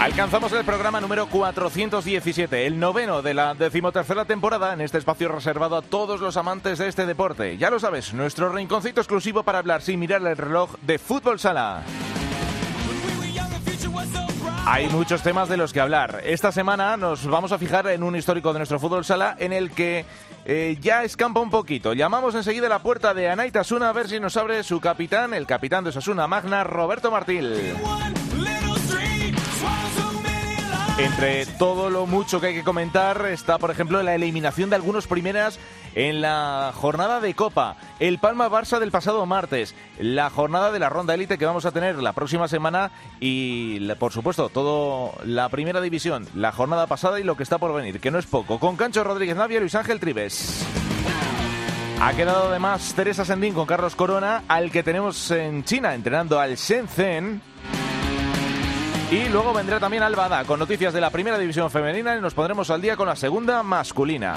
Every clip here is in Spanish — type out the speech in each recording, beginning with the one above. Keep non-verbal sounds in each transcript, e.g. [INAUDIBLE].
Alcanzamos el programa número 417, el noveno de la decimotercera temporada en este espacio reservado a todos los amantes de este deporte. Ya lo sabes, nuestro rinconcito exclusivo para hablar sin mirar el reloj de fútbol sala. Hay muchos temas de los que hablar. Esta semana nos vamos a fijar en un histórico de nuestro fútbol sala en el que eh, ya escampa un poquito. Llamamos enseguida a la puerta de Anaita Asuna a ver si nos abre su capitán, el capitán de Osasuna Magna, Roberto Martil. Entre todo lo mucho que hay que comentar está, por ejemplo, la eliminación de algunos primeras en la jornada de Copa, el Palma Barça del pasado martes, la jornada de la ronda élite que vamos a tener la próxima semana y, por supuesto, todo la primera división, la jornada pasada y lo que está por venir, que no es poco. Con Cancho Rodríguez Navia y Luis Ángel Tribes. Ha quedado además Teresa Sendín con Carlos Corona, al que tenemos en China entrenando al Shenzhen. Y luego vendrá también Albada con noticias de la primera división femenina y nos pondremos al día con la segunda masculina.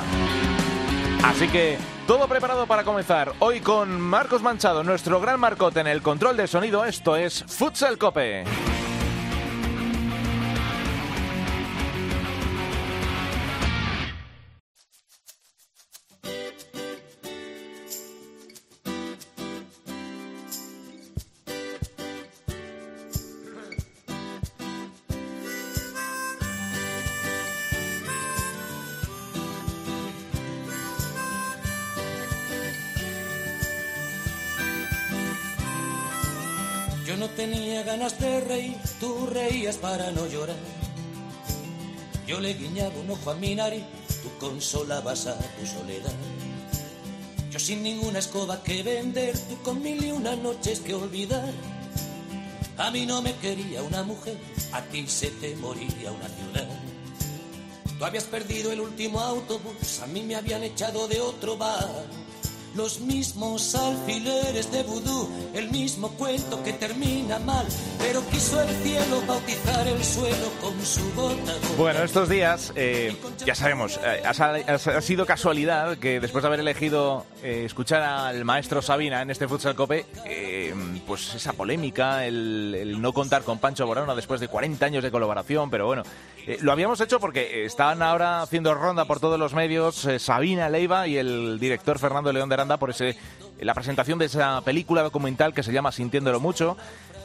Así que todo preparado para comenzar. Hoy con Marcos Manchado, nuestro gran marcote en el control de sonido. Esto es Futsal Cope. Yo no tenía ganas de reír, tú reías para no llorar. Yo le guiñaba un ojo a mi nariz, tú consolabas a tu soledad. Yo sin ninguna escoba que vender, tú con mil y una noches que olvidar. A mí no me quería una mujer, a ti se te moría una ciudad. Tú habías perdido el último autobús, a mí me habían echado de otro bar. Los mismos alfileres de vudú, el mismo cuento que termina mal, pero quiso el cielo bautizar el suelo con su gota. Bueno, estos días, eh, ya sabemos, eh, ha, sido casualidad que después de haber elegido eh, escuchar al maestro Sabina en este Futsal Cope, pues esa polémica, el, el, no contar con Pancho Borona después de 40 años de colaboración, pero bueno, lo habíamos hecho porque están ahora haciendo ronda por todos los medios Sabina Leiva y el director Fernando León de Aranda por ese, la presentación de esa película documental que se llama Sintiéndolo Mucho,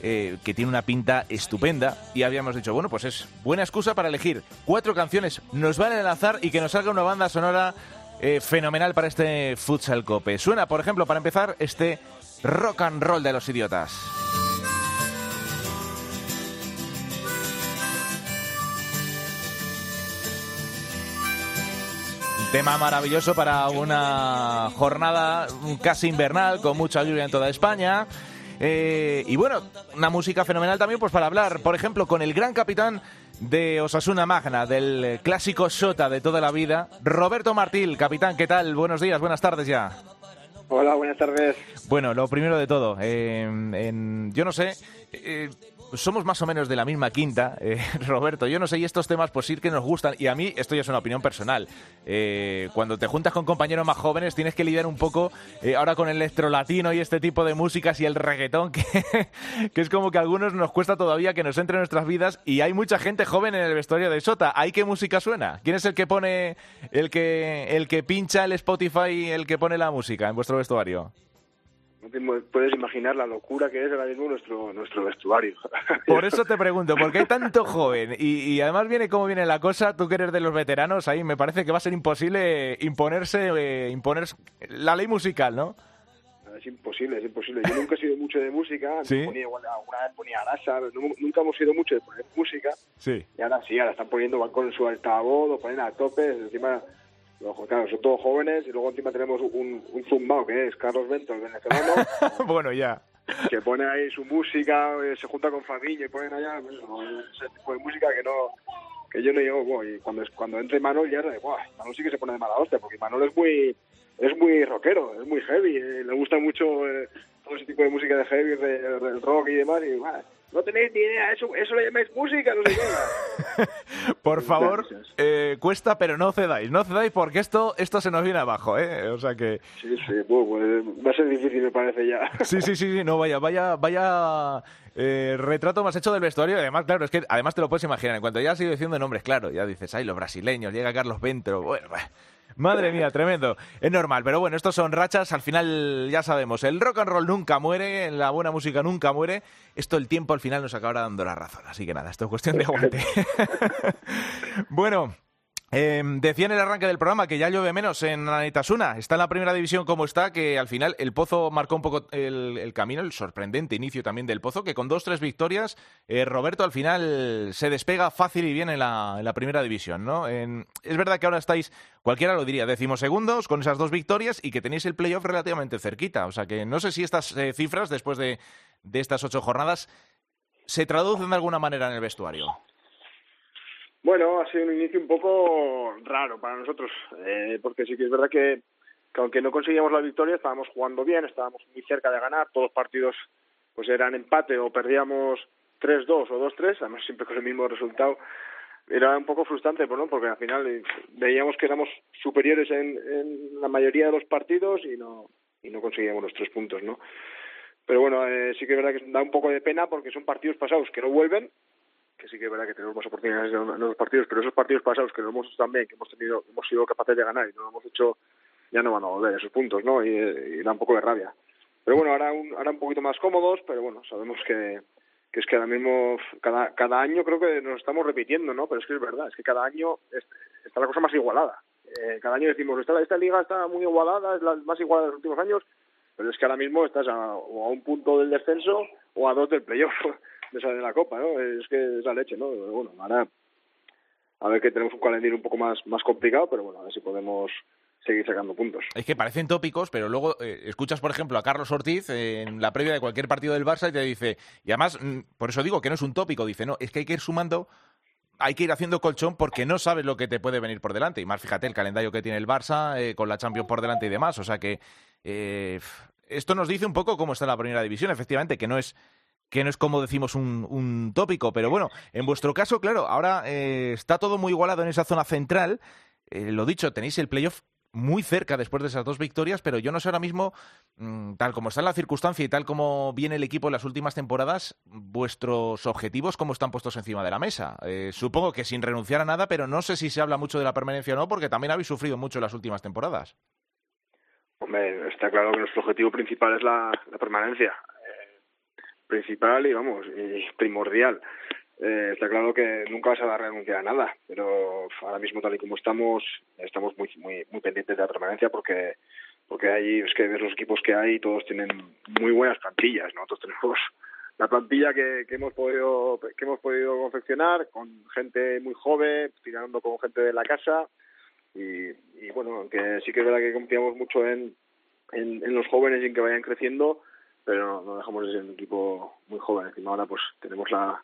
eh, que tiene una pinta estupenda. Y habíamos dicho, bueno, pues es buena excusa para elegir cuatro canciones, nos van a enlazar y que nos salga una banda sonora eh, fenomenal para este Futsal Cope. Suena, por ejemplo, para empezar, este rock and roll de los idiotas. Tema maravilloso para una jornada casi invernal, con mucha lluvia en toda España. Eh, y bueno, una música fenomenal también pues para hablar, por ejemplo, con el gran capitán de Osasuna Magna, del clásico Sota de toda la vida, Roberto Martil. Capitán, ¿qué tal? Buenos días, buenas tardes ya. Hola, buenas tardes. Bueno, lo primero de todo, eh, en, yo no sé, eh, somos más o menos de la misma quinta, eh, [LAUGHS] Roberto. Yo no sé, y estos temas, pues sí que nos gustan. Y a mí, esto ya es una opinión personal. Eh, cuando te juntas con compañeros más jóvenes, tienes que lidiar un poco eh, ahora con el electrolatino y este tipo de músicas y el reggaetón, [LAUGHS] que, que, es como que a algunos nos cuesta todavía que nos entre en nuestras vidas. Y hay mucha gente joven en el vestuario de Sota. ¿Hay qué música suena? ¿Quién es el que pone, el que, el que pincha el Spotify, el que pone la música en vuestro vestuario? No te puedes imaginar la locura que es ahora mismo nuestro, nuestro vestuario. [LAUGHS] Por eso te pregunto, porque hay tanto joven y, y, además viene como viene la cosa, tú que eres de los veteranos, ahí me parece que va a ser imposible imponerse, eh, imponer la ley musical, ¿no? Es imposible, es imposible. Yo nunca he sido mucho de música, ¿Sí? ponía, alguna vez ponía Arasa, nunca hemos sido mucho de poner música. Sí. Y ahora sí, ahora están poniendo, van con su altavoz, lo ponen a tope, encima claro, son todos jóvenes y luego encima tenemos un, un zumbao que es Carlos Bento, el venezolano. [LAUGHS] bueno, ya. Que pone ahí su música, eh, se junta con Fabiño y ponen allá pues, ese tipo de música que no que yo no llevo. Bueno, y cuando, cuando entre Manol ya de, Buah, Manol sí que se pone de mala hostia, porque Manol es muy es muy rockero, es muy heavy, eh, le gusta mucho eh, todo ese tipo de música de heavy, del rock y demás, y no tenéis ni idea, eso, eso lo llamáis música, no sé qué. [LAUGHS] Por favor, eh, cuesta, pero no cedáis, no cedáis porque esto, esto se nos viene abajo, ¿eh? O sea que... Sí, sí, pues, va a ser difícil, me parece ya. [LAUGHS] Sí, sí, sí, sí, no, vaya, vaya, vaya eh, retrato más hecho del vestuario. Además, claro, es que además te lo puedes imaginar, en cuanto ya has ido diciendo nombres, claro, ya dices, ay, los brasileños, llega Carlos Ventro, bueno, Madre mía, tremendo. Es normal, pero bueno, estos son rachas. Al final, ya sabemos, el rock and roll nunca muere, la buena música nunca muere. Esto, el tiempo al final nos acabará dando la razón. Así que nada, esto es cuestión de aguante. [LAUGHS] bueno, eh, decía en el arranque del programa que ya llueve menos en Anitasuna. Está en la primera división como está, que al final el Pozo marcó un poco el, camino, el sorprendente inicio también del Pozo, que con dos, tres victorias, eh, Roberto al final se despega fácil y bien en la, primera división. ¿no? es verdad que ahora estáis, cualquiera lo diría, segundos con esas dos victorias y que tenéis el playoff relativamente cerquita. O sea que no sé si estas eh, cifras, después de, de estas ocho jornadas, se traducen de alguna manera en el vestuario. Bueno, ha sido un inicio un poco raro para nosotros, eh, porque sí que es verdad que, aunque no conseguíamos la victoria, estábamos jugando bien, estábamos muy cerca de ganar, todos los partidos pues eran empate o perdíamos 3-2 o 2-3, además siempre con el mismo resultado. Era un poco frustrante, ¿no? porque al final eh, veíamos que éramos superiores en, en la mayoría de los partidos y no, y no conseguíamos los tres puntos, ¿no? Pero bueno, eh, sí que es verdad que da un poco de pena porque son partidos pasados que no vuelven sí que es verdad que tenemos más oportunidades en los partidos, pero esos partidos pasados que no hemos hecho tan bien, que hemos tenido, hemos sido capaces de ganar y no lo hemos hecho, ya no van a volver esos puntos, ¿no? Y, da un poco de rabia. Pero bueno, ahora un, ahora un poquito más cómodos, pero bueno, sabemos que, que es que ahora mismo, cada, cada año creo que nos estamos repitiendo, ¿no? Pero es que es verdad, es que cada año está la cosa más igualada. Eh, cada año decimos, esta, esta liga está muy igualada, es la más igualada de los últimos años, pero es que ahora mismo estás a, o a un punto del descenso o a dos del playoff de de la Copa, ¿no? Es que es la leche, ¿no? Bueno, ahora a ver que tenemos un calendario un poco más, más complicado, pero bueno, a ver si podemos seguir sacando puntos. Es que parecen tópicos, pero luego eh, escuchas, por ejemplo, a Carlos Ortiz en la previa de cualquier partido del Barça y te dice, y además, mm, por eso digo que no es un tópico, dice, no, es que hay que ir sumando hay que ir haciendo colchón porque no sabes lo que te puede venir por delante. Y más, fíjate, el calendario que tiene el Barça eh, con la Champions por delante y demás. O sea que eh, esto nos dice un poco cómo está la primera división. Efectivamente, que no es que no es como decimos un, tópico, pero bueno, en vuestro caso, claro, ahora eh, está todo muy igualado en esa zona central. Eh, lo dicho, tenéis el playoff muy cerca después de esas dos victorias, pero yo no sé ahora mismo, mm, tal como está la circunstancia y tal como viene el equipo en las últimas temporadas, vuestros objetivos cómo están puestos encima de la mesa. Eh, supongo que sin renunciar a nada, pero no sé si se habla mucho de la permanencia o no, porque también habéis sufrido mucho en las últimas temporadas. Hombre, está claro que nuestro objetivo principal es la permanencia principal y vamos, y primordial. Eh, está claro que nunca vas a renunciar a nada, pero ahora mismo tal y como estamos, estamos muy muy muy pendientes de la permanencia porque porque ahí es que ves los equipos que hay todos tienen muy buenas plantillas, nosotros tenemos la plantilla que, que hemos podido que hemos podido confeccionar con gente muy joven, tirando con gente de la casa y, y bueno, aunque sí que es verdad que confiamos mucho en, en los jóvenes y en que vayan creciendo, pero no, dejamos de ser un equipo muy joven. Encima ahora pues tenemos la,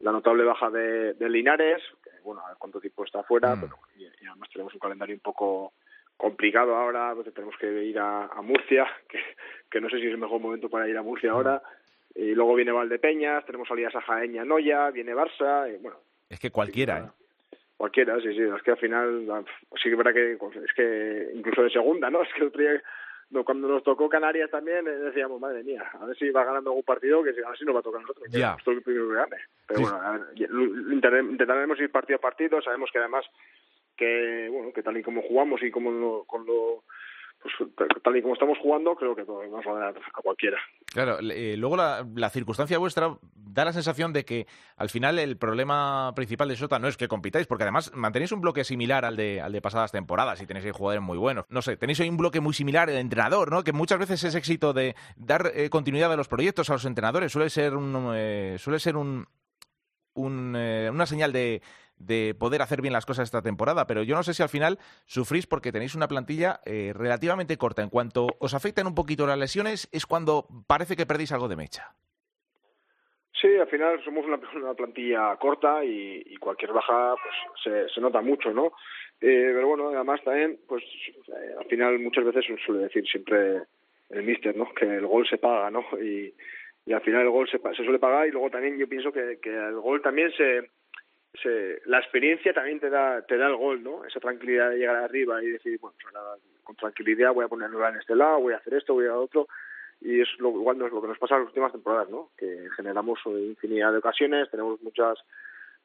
la notable baja de, de Linares, que bueno, a ver cuánto tiempo está fuera, mm. pero, y, además tenemos un calendario un poco complicado ahora, porque tenemos que ir a, a Murcia, [LAUGHS] que, que, no sé si es el mejor momento para ir a Murcia mm. ahora, y luego viene Valdepeñas, tenemos salidas a Jaén y Noya, viene Barça, y bueno. Es que cualquiera, ¿eh? Cualquiera, sí, sí, es que al final, sí que verdad que, es que incluso de segunda, ¿no? [LAUGHS] Es que el otro día cuando nos tocó Canarias también eh, decíamos, madre mía, a ver si va ganando algún partido que a ver si nos va a tocar a nosotros, que yeah. el primero que gane. Pero bueno, a ver, intentaremos ir partido a partido, sabemos que además que bueno que tal y como jugamos y como con lo pues, tal y como estamos jugando, creo que podemos ganar a cualquiera. Claro, eh, luego la, circunstancia vuestra da la sensación de que al final el problema principal de Sota no es que compitáis, porque además mantenéis un bloque similar al de, al de pasadas temporadas y tenéis jugadores muy buenos. No sé, tenéis hoy un bloque muy similar el entrenador, ¿no? Que muchas veces es éxito de dar eh, continuidad a los proyectos a los entrenadores. Suele ser un, eh, suele ser un, un una señal de de poder hacer bien las cosas esta temporada, pero yo no sé si al final sufrís porque tenéis una plantilla eh, relativamente corta. En cuanto os afectan un poquito las lesiones, es cuando parece que perdéis algo de mecha. Sí, al final somos una, plantilla corta y, cualquier baja pues se, se nota mucho, ¿no? Eh, pero bueno, además también, pues eh, al final muchas veces suele decir siempre el míster, ¿no? Que el gol se paga, ¿no? Y, y al final el gol se, se suele pagar y luego también yo pienso que, que el gol también se, se, la experiencia también te da te da el gol, ¿no? Esa tranquilidad de llegar arriba y decir, bueno, pues con tranquilidad voy a poner en este lado, voy a hacer esto, voy a otro y es lo, igual no lo que nos pasa en las últimas temporadas, ¿no? Que generamos infinidad de ocasiones, tenemos muchas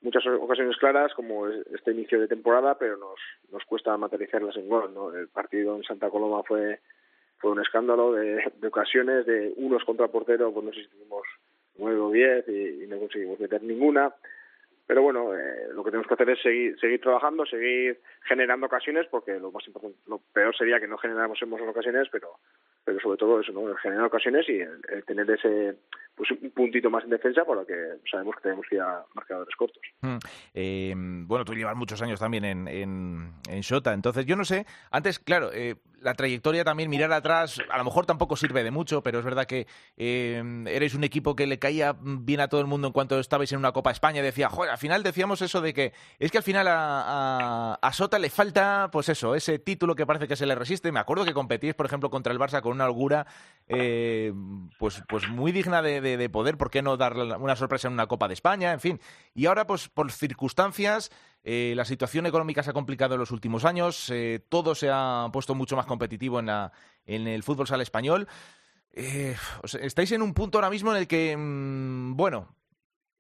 muchas ocasiones claras como este inicio de temporada, pero nos nos cuesta materializarlas en gol, ¿no? El partido en Santa Coloma fue fue un escándalo de, ocasiones de unos contra portero, pues no sé si tuvimos nueve o diez y no conseguimos meter ninguna pero bueno, eh, lo que tenemos que hacer es seguir, seguir trabajando, seguir generando ocasiones, porque lo más importante, lo peor sería que no generáramos ocasiones, pero pero sobre todo eso, ¿no? generar ocasiones y el, tener ese pues un puntito más en defensa por lo que sabemos que tenemos que ir a marcadores cortos. Mm. Eh, bueno, tú llevas muchos años también en, en, en entonces yo no sé, antes, claro, eh, la trayectoria también, mirar atrás, a lo mejor tampoco sirve de mucho, pero es verdad que eh, eres un equipo que le caía bien a todo el mundo en cuanto estabais en una Copa España. Decía, joder, al final decíamos eso de que es que al final a, a, Sota le falta, pues eso, ese título que parece que se le resiste. Me acuerdo que competís, por ejemplo, contra el Barça con una holgura, eh, pues, pues muy digna de, de, de poder, ¿por qué no dar una sorpresa en una Copa de España? En fin. Y ahora, pues por circunstancias eh, la situación económica se ha complicado en los últimos años, eh, todo se ha puesto mucho más competitivo en, la, en el fútbol sala español. Estáis en un punto ahora mismo en el que, mmm, bueno,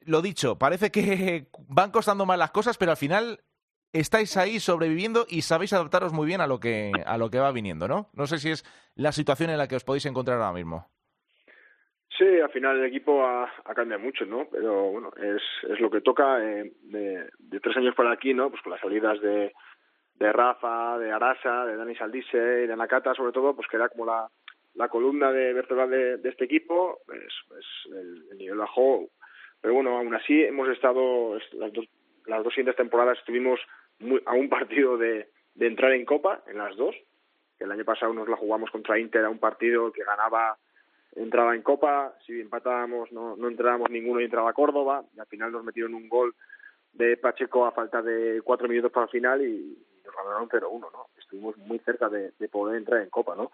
lo dicho, parece que [LAUGHS] van costando más las cosas, pero al final estáis ahí sobreviviendo y sabéis adaptaros muy bien a lo que, a lo que va viniendo, ¿no? No sé si es la situación en la que os podéis encontrar ahora mismo. Sí, al final el equipo ha, cambiado mucho, ¿no? Pero bueno, es, es lo que toca eh, de, tres años para aquí, ¿no? Pues con las salidas de, de Rafa, de Arasa, de Dani Saldise y de Nakata, sobre todo, pues que era como la, la columna de vertebral de, de este equipo, pues, pues el, el, nivel bajó. Pero bueno, aún así hemos estado, las dos, las dos siguientes temporadas estuvimos muy, a un partido de, de entrar en Copa, en las dos. El año pasado nos la jugamos contra Inter a un partido que ganaba entraba en Copa, si empatábamos no, no entrábamos ninguno y entraba Córdoba, y al final nos metieron un gol de Pacheco a falta de cuatro minutos para el final y nos ganaron 0-1, ¿no? Estuvimos muy cerca de, de poder entrar en Copa, ¿no?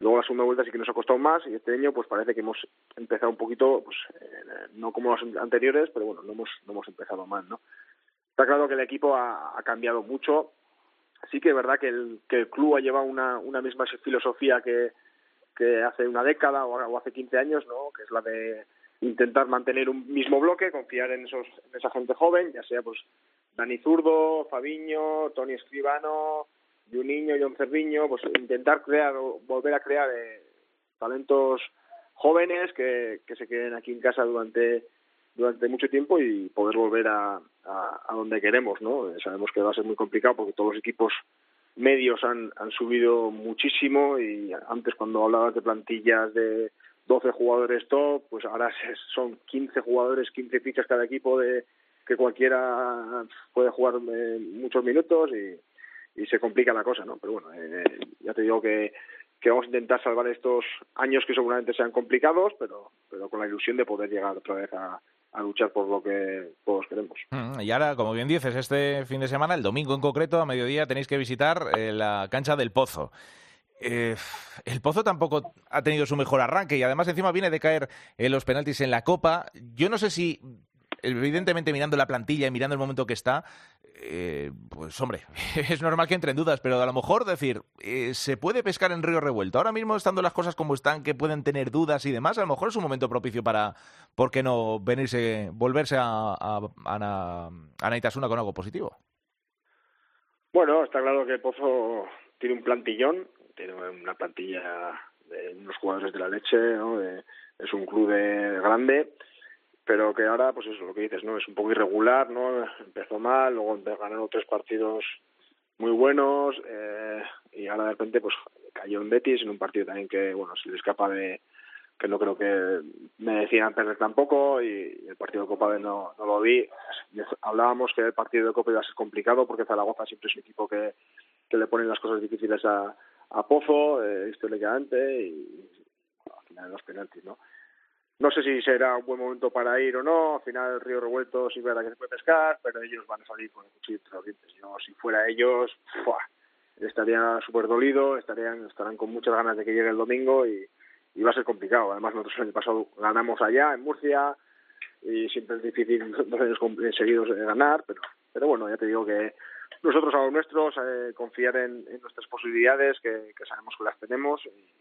Luego la segunda vuelta sí que nos ha costado más y este año pues parece que hemos empezado un poquito, pues eh, no como los anteriores, pero bueno, no hemos, no hemos empezado mal, ¿no? Está claro que el equipo ha, cambiado mucho. Sí que es verdad que el, que el club ha llevado una, una misma filosofía que, que hace una década o hace 15 años, ¿no? que es la de intentar mantener un mismo bloque, confiar en, esos, en esa gente joven, ya sea pues Dani Zurdo, Fabiño, Tony Escribano, Juninho, John Cerviño, pues intentar crear o volver a crear eh, talentos jóvenes que se queden aquí en casa durante durante mucho tiempo y poder volver a, a, donde queremos, ¿no? Sabemos que va a ser muy complicado porque todos los equipos medios han, han subido muchísimo y antes cuando hablabas de plantillas de 12 jugadores top, pues ahora [LAUGHS] son 15 jugadores, 15 fichas cada equipo de que cualquiera puede jugar eh, muchos minutos y, y se complica la cosa, ¿no? Pero bueno, eh, ya te digo que, que vamos a intentar salvar estos años que seguramente sean complicados, pero, pero con la ilusión de poder llegar otra vez a, a luchar por lo que todos queremos. Mm, y ahora, como bien dices, este fin de semana, el domingo en concreto, a mediodía, tenéis que visitar eh, la cancha del Pozo. Eh, el Pozo tampoco ha tenido su mejor arranque y además encima viene de caer en los penaltis en la Copa. Yo no sé si evidentemente mirando la plantilla y mirando el momento que está, eh, pues hombre, [LAUGHS] es normal que entre en dudas, pero a lo mejor decir, eh, se puede pescar en río revuelto. Ahora mismo estando las cosas como están, que pueden tener dudas y demás, a lo mejor es un momento propicio para, ¿por qué no venirse, volverse a, a, a, con algo positivo? Bueno, está claro que Pozo tiene un plantillón, tiene una plantilla de unos jugadores de la leche, es un club de grande pero que ahora, pues eso, lo que dices, ¿no? Es un poco irregular, ¿no? Empezó mal, luego ganaron tres partidos muy buenos, eh, y ahora de repente, pues cayó en Betis, en un partido también que, bueno, se le escapa de, que no creo que me decían perder tampoco, y, el partido de Copa no, no lo vi. Hablábamos que el partido de Copa iba a ser complicado, porque Zaragoza siempre es un equipo que, que le ponen las cosas difíciles a, a Pozo, eh, históricamente, y al final los penaltis, ¿no? No sé si será un buen momento para ir o no. Al final, el río revuelto sí verá que se puede pescar, pero ellos van a salir con el cuchillo entre. Yo, si fuera ellos, estaría súper dolido, estarían, estarán con muchas ganas de que llegue el domingo y, y va a ser complicado. Además, nosotros el año pasado ganamos allá, en Murcia, y siempre es difícil [LAUGHS] dos años seguidos ganar, pero, pero bueno, ya te digo que nosotros a los nuestros eh, confiar en, nuestras posibilidades, que, sabemos que las tenemos y,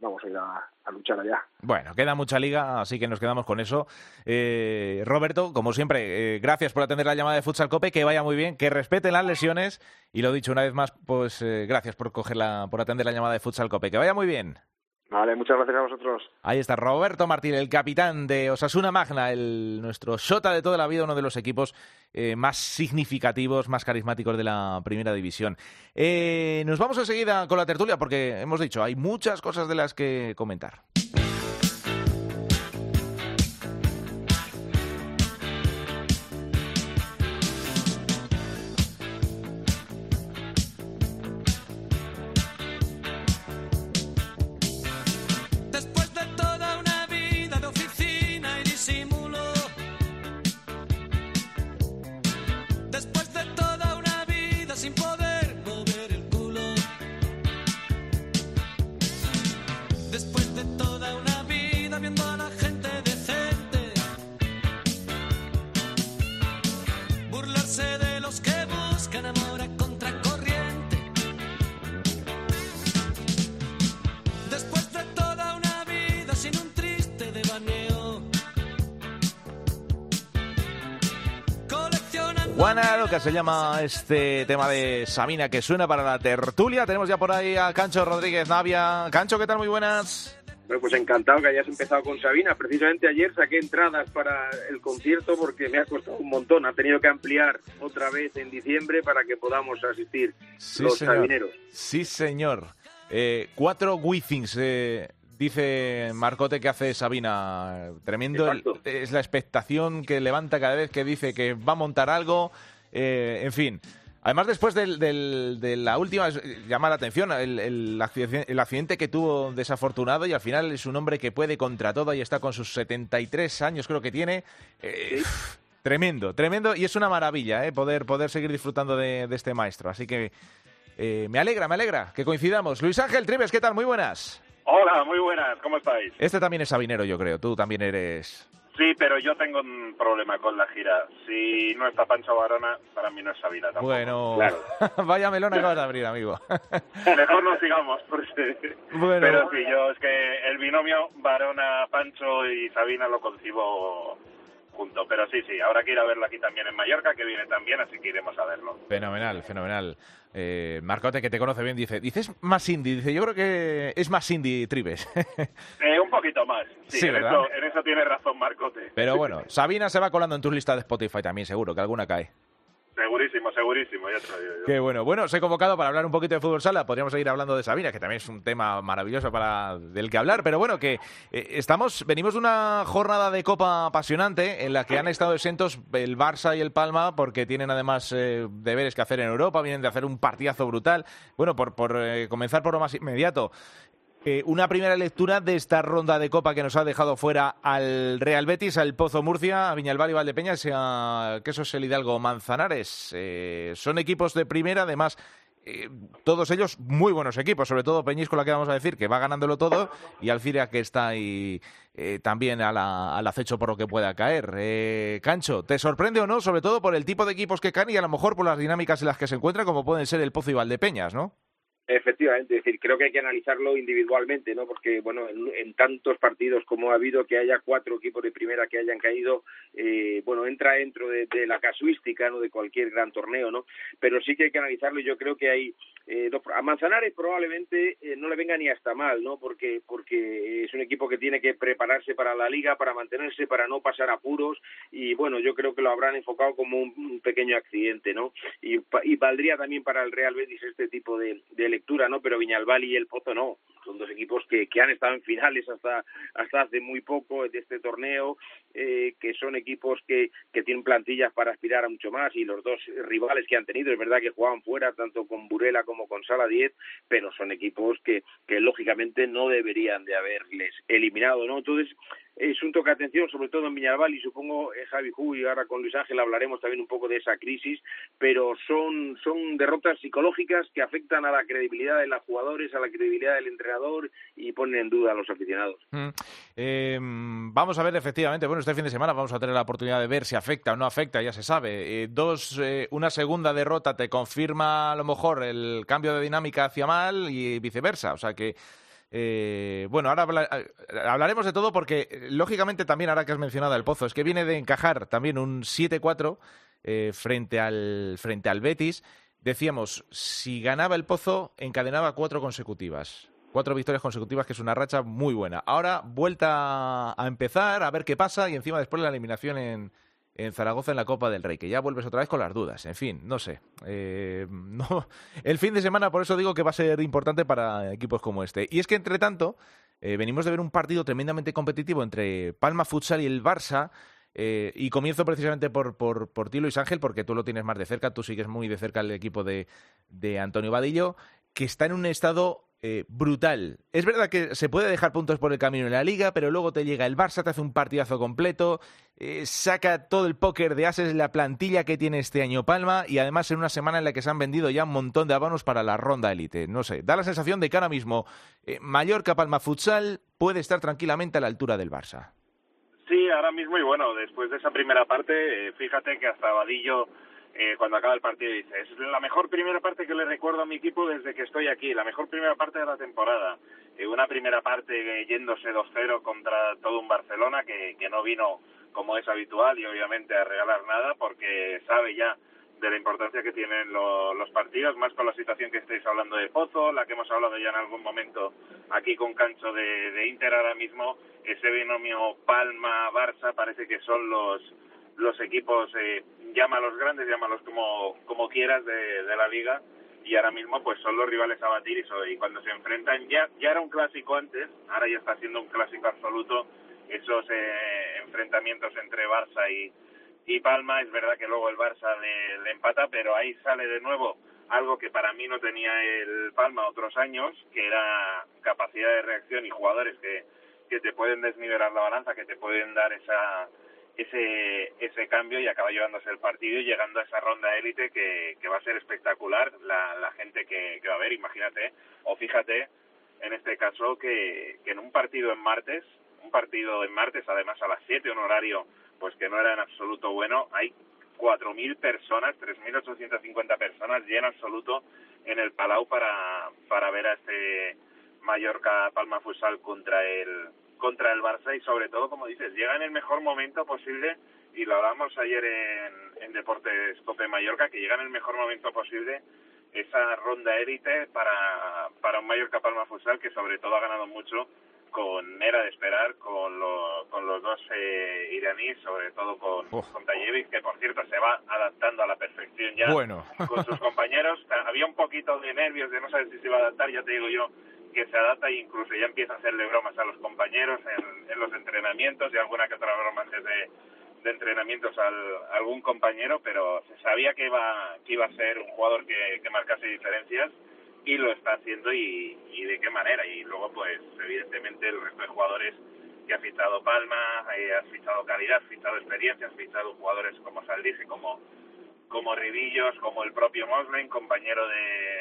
vamos a ir a, luchar allá. Bueno, queda mucha liga, así que nos quedamos con eso. Eh, Roberto, como siempre, eh, gracias por atender la llamada de Futsal Cope, que vaya muy bien, que respeten las lesiones y lo dicho una vez más, pues gracias por por atender la llamada de Futsal Cope, que vaya muy bien. Vale, muchas gracias a vosotros. Ahí está Roberto Martín, el capitán de Osasuna Magna, el, nuestro Sota de toda la vida, uno de los equipos eh, más significativos, más carismáticos de la primera división. Eh, nos vamos enseguida con la tertulia porque hemos dicho, hay muchas cosas de las que comentar. Se llama este tema de Sabina que suena para la tertulia. Tenemos ya por ahí a Cancho Rodríguez Navia. Cancho, ¿qué tal? Muy buenas. Bueno, pues encantado que hayas empezado con Sabina. Precisamente ayer saqué entradas para el concierto porque me ha costado un montón. Ha tenido que ampliar otra vez en diciembre para que podamos asistir los sabineros. Sí, señor. Eh, cuatro Withings eh, dice Marcote que hace Sabina. Tremendo. es la expectación que levanta cada vez que dice que va a montar algo. Eh, en fin. Además, después del, de la última, llama la atención el, accidente que tuvo desafortunado y al final es un hombre que puede contra todo y está con sus 73 años, creo que tiene. Eh, tremendo, tremendo y es una maravilla eh, poder, poder seguir disfrutando de, este maestro. Así que me alegra, me alegra que coincidamos. Luis Ángel Tribes, ¿qué tal? Muy buenas. Hola, muy buenas, ¿cómo estáis? Este también es sabinero, yo creo. Tú también eres Sí, pero yo tengo un problema con la gira. Si no está Pancho Barona, para mí no es Sabina tampoco. Bueno, [LAUGHS] vaya melón acabas de abrir, amigo. [LAUGHS] Mejor no sigamos, porque... Bueno. Pero sí, yo es que el binomio Barona, Pancho y Sabina lo concibo junto. Pero sí, sí, ahora quiero verlo aquí también en Mallorca, que viene también, así que iremos a verlo. Fenomenal, fenomenal. Eh, Marcote, que te conoce bien, dice, dices más indie, dice, yo creo que es más indie Tribes. [LAUGHS] eh, un poquito más, sí, en, eso, en, eso, tiene razón Marcote. Pero bueno, Sabina se va colando en tu lista de Spotify también, seguro, que alguna cae. Segurísimo, segurísimo, ya te Qué bueno. Bueno, os he convocado para hablar un poquito de fútbol sala. Podríamos seguir hablando de Sabina, que también es un tema maravilloso para del que hablar. Pero bueno, que eh, estamos, venimos de una jornada de Copa apasionante en la que han estado exentos el Barça y el Palma porque tienen además eh, deberes que hacer en Europa, vienen de hacer un partidazo brutal. Bueno, por, por eh, comenzar por lo más inmediato, eh, una primera lectura de esta ronda de Copa que nos ha dejado fuera al Real Betis, al Pozo Murcia, a Viñalbal y Valdepeñas, que eso es el Hidalgo Manzanares. Eh, son equipos de primera, además, eh, todos ellos muy buenos equipos, sobre todo Peñíscola, que vamos a decir, que va ganándolo todo, y Alfiria, que está ahí también al acecho por lo que pueda caer. Cancho, ¿te sorprende o no? Sobre todo por el tipo de equipos que caen y a lo mejor por las dinámicas en las que se encuentran, como pueden ser el Pozo y Valdepeñas, ¿no? Efectivamente, es decir, creo que hay que analizarlo individualmente, ¿no? Porque, bueno, en, tantos partidos como ha habido, que haya cuatro equipos de primera que hayan caído, eh, bueno, entra dentro de, la casuística, ¿no? De cualquier gran torneo, ¿no? Pero sí que hay que analizarlo y yo creo que hay... Eh, a Manzanares probablemente eh, no le venga ni hasta mal, ¿no? Porque, porque es un equipo que tiene que prepararse para la liga, para mantenerse, para no pasar apuros y, bueno, yo creo que lo habrán enfocado como un, pequeño accidente, ¿no? Y, y, valdría también para el Real Betis este tipo de lectura, ¿no? Pero Viñalbal y el Pozo no. Son dos equipos que, que han estado en finales hasta, hasta hace muy poco de este torneo, eh, que son equipos que, que tienen plantillas para aspirar a mucho más y los dos rivales que han tenido, es verdad que jugaban fuera tanto con Burela como con Sala 10, pero son equipos que, que lógicamente no deberían de haberles eliminado, ¿no? Entonces, es un toque de atención, sobre todo en Viñalbal y supongo en Javi Ju y ahora con Luis Ángel hablaremos también un poco de esa crisis, pero son, son derrotas psicológicas que afectan a la credibilidad de los jugadores, a la credibilidad del entrenador y ponen en duda a los aficionados. Mm. Em, vamos a ver efectivamente, bueno, este fin de semana vamos a tener la oportunidad de ver si afecta o no afecta, ya se sabe. Eh, dos, eh, una segunda derrota te confirma a lo mejor el cambio de dinámica hacia mal y viceversa, o sea que eh, bueno, ahora hablaremos de todo porque, eh, lógicamente, también ahora que has mencionado el Pozo, es que viene de encajar también un 7-4 eh, frente, al, frente al Betis. Decíamos, si ganaba el Pozo, encadenaba cuatro consecutivas. Cuatro victorias consecutivas, que es una racha muy buena. Ahora, vuelta a empezar, a ver qué pasa y encima después la eliminación en, en Zaragoza en la Copa del Rey, que ya vuelves otra vez con las dudas. En fin, no sé. Eh, [LAUGHS] el fin de semana, por eso digo que va a ser importante para equipos como este. Y es que, entre tanto, eh, venimos de ver un partido tremendamente competitivo entre Palma Futsal y el Barça. Eh, y comienzo precisamente por, por, por ti, Luis Ángel, porque tú lo tienes más de cerca, tú sigues muy de cerca el equipo de, de Antonio Vadillo, que está en un estado eh, brutal. Es verdad que se puede dejar puntos por el camino en la liga, pero luego te llega el Barça, te hace un partidazo completo, eh, saca todo el póker de ases, la plantilla que tiene este año Palma y además en una semana en la que se han vendido ya un montón de abonos para la ronda élite. No sé, da la sensación de que ahora mismo eh, Mallorca Palma Futsal puede estar tranquilamente a la altura del Barça. Sí, ahora mismo y bueno, después de esa primera parte, fíjate que hasta Vadillo eh, cuando acaba el partido dice, es la mejor primera parte que le recuerdo a mi equipo desde que estoy aquí, la mejor primera parte de la temporada. Eh, una primera parte yéndose 2-0 contra todo un Barcelona que, que no vino como es habitual y obviamente a regalar nada porque sabe ya de la importancia que tienen los partidos, más con la situación que estáis hablando de Pozo, la que hemos hablado ya en algún momento aquí con Cancho de, de Inter ahora mismo, ese binomio Palma-Barça parece que son los los equipos, eh, llámalos grandes, llámalos como, como quieras de, de la liga, y ahora mismo pues son los rivales a batir y, y cuando se enfrentan, ya, ya era un clásico antes, ahora ya está siendo un clásico absoluto, esos eh, enfrentamientos entre Barça y, y Palma, es verdad que luego el Barça le, le, empata, pero ahí sale de nuevo algo que para mí no tenía el Palma otros años, que era capacidad de reacción y jugadores que, que te pueden desnivelar la balanza, que te pueden dar esa ese, ese cambio y acaba llevándose el partido y llegando a esa ronda élite que, que va a ser espectacular la, la gente que, que va a ver, imagínate, o fíjate en este caso que, que en un partido en martes, un partido en martes además a las 7, un horario pues que no era en absoluto bueno, hay 4.000 personas, 3.850 personas en absoluto en el Palau para, para ver a este Mallorca Palma Futsal contra el contra el Barça y sobre todo, como dices, llega en el mejor momento posible y lo hablamos ayer en, en Deportes Cope Mallorca, que llega en el mejor momento posible esa ronda élite para, para un Mallorca Palma Futsal que sobre todo ha ganado mucho con Era de esperar, con, con los dos eh, iraníes, sobre todo con, con Tayevic, que por cierto se va adaptando a la perfección ya con sus [LAUGHS] compañeros. Había un poquito de nervios de no saber si se iba a adaptar, ya te digo yo, que se adapta e incluso ya empieza a hacerle bromas a los compañeros en, en los entrenamientos y alguna que otra broma antes de, de entrenamientos al, a algún compañero, pero se sabía que iba, que iba a ser un jugador que, que marcase diferencias y lo está haciendo y, y de qué manera. Y luego, pues, evidentemente, el resto de jugadores que ha fichado Palma, eh, ha fichado calidad, ha fichado experiencia, ha fichado jugadores como Saldije, como, como Ribillos, como el propio Mosley, compañero de,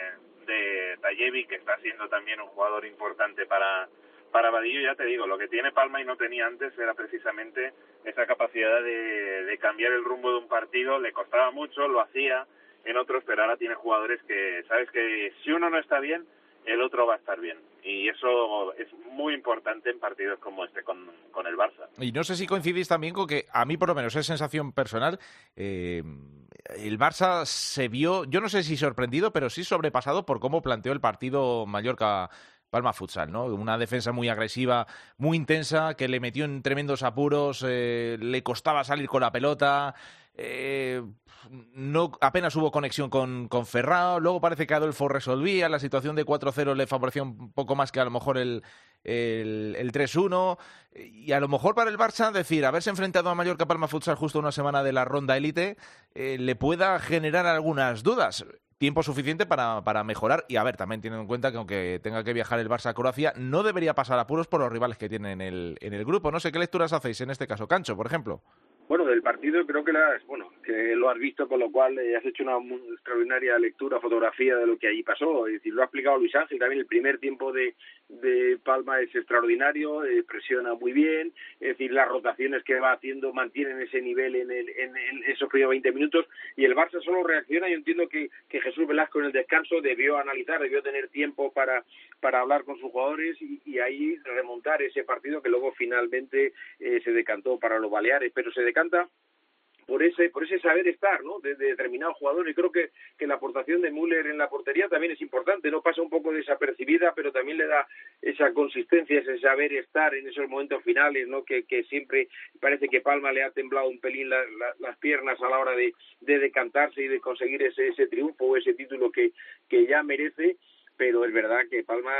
de Tayevi, que está siendo también un jugador importante para, para Vadillo, ya te digo, lo que tiene Palma y no tenía antes era precisamente esa capacidad de, de cambiar el rumbo de un partido, le costaba mucho, lo hacía en otros, pero ahora tiene jugadores que, sabes que si uno no está bien, el otro va a estar bien. Y eso es muy importante en partidos como este con, con el Barça. Y no sé si coincidís también con que, a mí por lo menos es sensación personal, eh, el Barça se vio, yo no sé si sorprendido, pero sí sobrepasado por cómo planteó el partido Mallorca. Palma Futsal, ¿no? Una defensa muy agresiva, muy intensa, que le metió en tremendos apuros, eh, le costaba salir con la pelota, eh, no apenas hubo conexión con, con Ferrao. Luego parece que Adolfo resolvía. La situación de 4-0 le favoreció un poco más que a lo mejor el, el, el 3-1. Y a lo mejor para el Barça, decir, haberse enfrentado a Mallorca Palma Futsal justo una semana de la ronda élite, eh, le pueda generar algunas dudas tiempo suficiente para, para mejorar. Y a ver, también teniendo en cuenta que aunque tenga que viajar el Barça a Croacia, no debería pasar apuros por los rivales que tiene en el, en el grupo. No sé qué lecturas hacéis en este caso, Cancho, por ejemplo. Bueno, del partido creo que las, bueno, que lo has visto, con lo cual eh, has hecho una extraordinaria lectura, fotografía de lo que allí pasó. Es decir, lo ha explicado Luis Ángel también. El primer tiempo de, de Palma es extraordinario, eh, presiona muy bien. Es decir, las rotaciones que va haciendo mantienen ese nivel en, el, en, esos primeros 20 minutos. Y el Barça solo reacciona. Yo entiendo que, que Jesús Velasco en el descanso debió analizar, debió tener tiempo para, para hablar con sus jugadores y, y ahí remontar ese partido que luego finalmente eh, se decantó para los Baleares. Pero se por ese por ese saber estar ¿no? de, determinado jugador y creo que, que la aportación de Müller en la portería también es importante no pasa un poco desapercibida pero también le da esa consistencia ese saber estar en esos momentos finales no que, que siempre parece que Palma le ha temblado un pelín las piernas a la hora de, de decantarse y de conseguir ese, ese triunfo o ese título que, que ya merece. Pero es verdad que Palma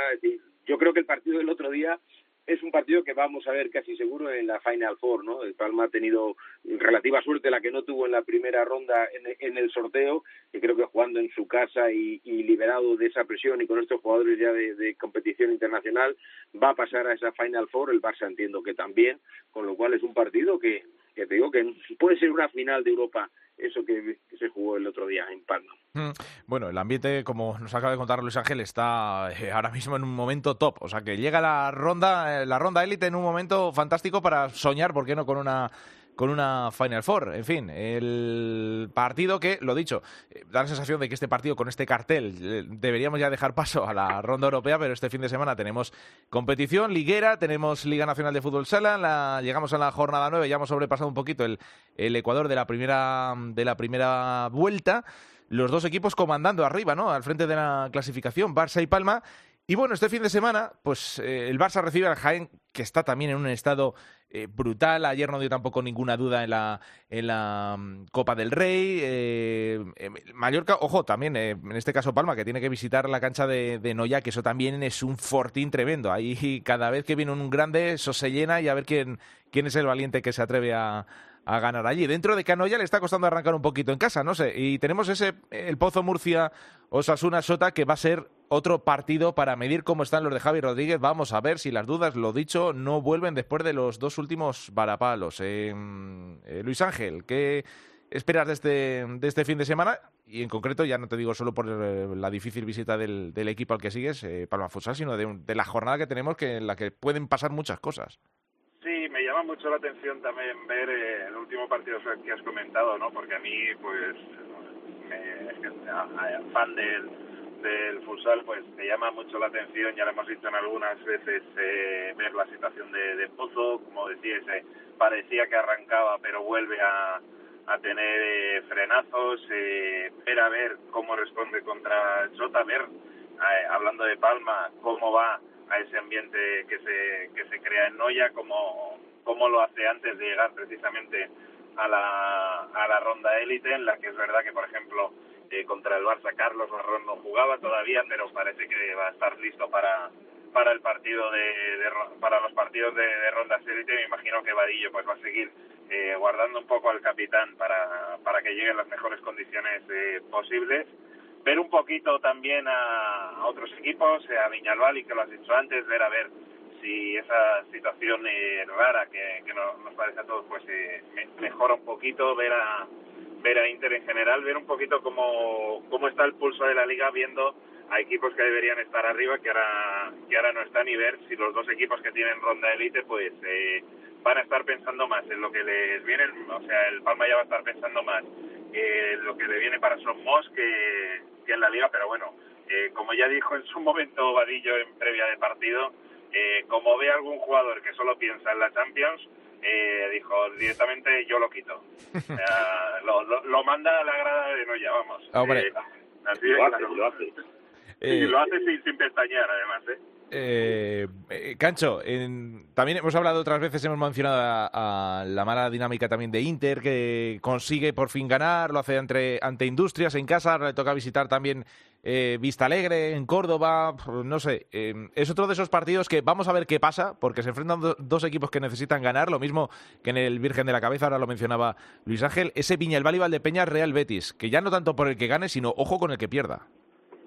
yo creo que el partido del otro día es un partido que vamos a ver casi seguro en la Final Four, ¿no? El Palma ha tenido relativa suerte, la que no tuvo en la primera ronda en, el sorteo, y creo que jugando en su casa y, liberado de esa presión y con estos jugadores ya de, competición internacional, va a pasar a esa Final Four, el Barça entiendo que también, con lo cual es un partido que, que te digo que puede ser una final de Europa eso que, se jugó el otro día en Palma. Mm. Bueno, el ambiente, como nos acaba de contar Luis Ángel, está eh, ahora mismo en un momento top. O sea que llega la ronda, eh, la ronda élite en un momento fantástico para soñar, ¿por qué no?, con una con una Final Four. En fin, el partido que, lo dicho, eh, da la sensación de que este partido con este cartel eh, deberíamos ya dejar paso a la ronda europea, pero este fin de semana tenemos competición liguera, tenemos Liga Nacional de Fútbol Sala, llegamos a la jornada 9, ya hemos sobrepasado un poquito el, el Ecuador de la primera, de la primera vuelta. Los dos equipos comandando arriba, ¿no? Al frente de la clasificación, Barça y Palma. Y bueno, este fin de semana, pues eh, el Barça recibe al Jaén, que está también en un estado eh, brutal. Ayer no dio tampoco ninguna duda en la, en la mm, Copa del Rey. Eh, Mallorca, ojo, también en este caso Palma, que tiene que visitar la cancha de, de, Noya, que eso también es un fortín tremendo. Ahí cada vez que viene un grande, eso se llena y a ver quién, quién es el valiente que se atreve a, a ganar allí. Dentro de Canoya le está costando arrancar un poquito en casa, no sé. Y tenemos ese, el Pozo Murcia Osasuna Sota, que va a ser otro partido para medir cómo están los de Javi Rodríguez. Vamos a ver si las dudas, lo dicho, no vuelven después de los dos últimos varapalos. Eh, Luis Ángel, ¿qué esperas de este, de este fin de semana? Y en concreto, ya no te digo solo por eh, la difícil visita del, equipo al que sigues, eh, Palma Futsal, sino de, de, la jornada que tenemos que, en la que pueden pasar muchas cosas. Mucho la atención también ver eh, el último partido que has comentado, ¿no? Porque a mí, pues, me, fan del, del futsal, pues me llama mucho la atención, ya lo hemos visto en algunas veces, eh, ver la situación de, de Pozo, como decías, parecía que arrancaba, pero vuelve a, a tener eh, frenazos, eh, ver a ver cómo responde contra Jota, ver, eh, hablando de Palma, cómo va a ese ambiente que se, que se crea en Noya, como, como lo hace antes de llegar precisamente a la, a la ronda élite, en la que es verdad que, por ejemplo, eh, contra el Barça Carlos Marrón no jugaba todavía, pero parece que va a estar listo para para el partido de, para los partidos de, de ronda élite. Me imagino que Vadillo pues va a seguir eh, guardando un poco al capitán para, para que lleguen las mejores condiciones eh, posibles ver un poquito también a, otros equipos, a Viñalbal y que lo has dicho antes, ver a ver si esa situación eh, rara que, que nos, parece a todos pues eh, mejora un poquito, ver a ver a Inter en general, ver un poquito cómo, cómo está el pulso de la liga viendo a equipos que deberían estar arriba que ahora que ahora no están y ver si los dos equipos que tienen ronda élite pues eh, van a estar pensando más en lo que les viene, o sea, el Palma ya va a estar pensando más en lo que le viene para Somos que, en la liga, pero bueno, eh, como ya dijo en su momento Vadillo en previa de partido, eh, como ve algún jugador que solo piensa en la Champions, eh, dijo directamente yo lo quito. [LAUGHS] lo, manda a la grada de Noya, vamos. Hombre. así lo hace, lo hace. Y lo hace sin, sin pestañear, además, ¿eh? Eh, eh, Cancho, también hemos hablado otras veces, hemos mencionado a, la mala dinámica también de Inter, que consigue por fin ganar, lo hace ante, ante Industrias en casa, ahora le toca visitar también eh, Vista Alegre en Córdoba, no sé, es otro de esos partidos que vamos a ver qué pasa, porque se enfrentan dos equipos que necesitan ganar, lo mismo que en el Virgen de la Cabeza, ahora lo mencionaba Luis Ángel, ese Viñalbal y Peña Real Betis, que ya no tanto por el que gane, sino ojo con el que pierda.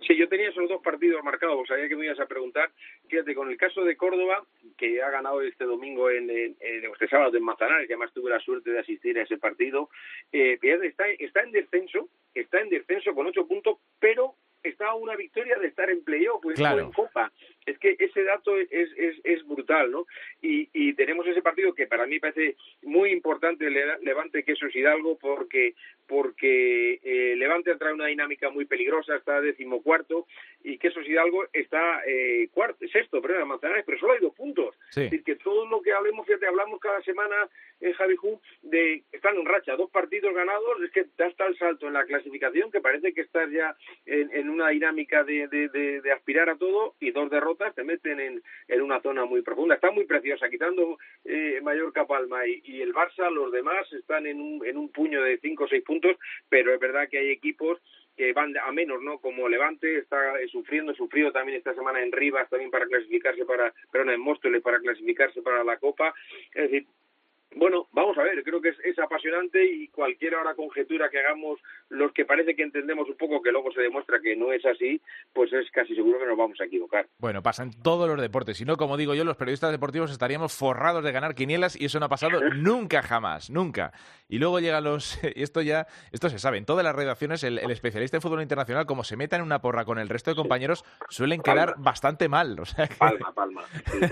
Sí, yo tenía esos dos partidos marcados, sabía que me ibas a preguntar. Fíjate, con el caso de Córdoba, que ha ganado este domingo, en, este sábado en Manzanares, que además tuve la suerte de asistir a ese partido, eh, está, está en descenso, está en descenso con ocho puntos, pero está a una victoria de estar en playoff, pues en Copa es que ese dato es, es, es brutal, ¿no? Y, y, tenemos ese partido que para mí parece muy importante, Levante Quesos Hidalgo, porque porque eh, Levante entra en una dinámica muy peligrosa, está decimocuarto, y Quesos Hidalgo está eh, cuarto, sexto, perdón, Manzanares, pero solo hay dos puntos. Es decir, que todo lo que hablemos, fíjate, hablamos cada semana en Javi Ju de están en racha, dos partidos ganados, es que da hasta el salto en la clasificación, que parece que estás ya en, en una dinámica de, de, aspirar a todo, y dos derrotas te meten en, en una zona muy profunda. Está muy preciosa, quitando eh, Mallorca Palma y, el Barça, los demás están en un, en un puño de cinco o seis puntos, pero es verdad que hay equipos que van a menos, ¿no? Como Levante está eh, sufriendo, sufrido también esta semana en Rivas también para clasificarse para, perdón, en Móstoles para clasificarse para la Copa. Es decir, bueno, vamos a ver, creo que es, apasionante y cualquier hora conjetura que hagamos los que parece que entendemos un poco que luego se demuestra que no es así, pues es casi seguro que nos vamos a equivocar. Bueno, pasa en todos los deportes, si no, como digo yo, los periodistas deportivos estaríamos forrados de ganar quinielas y eso no ha pasado [LAUGHS] nunca jamás, nunca. Y luego llegan los, y [LAUGHS] esto ya, esto se sabe, en todas las redacciones el, especialista en fútbol internacional, como se meta en una porra con el resto de compañeros, suelen quedar bastante mal. O sea Palma, palma.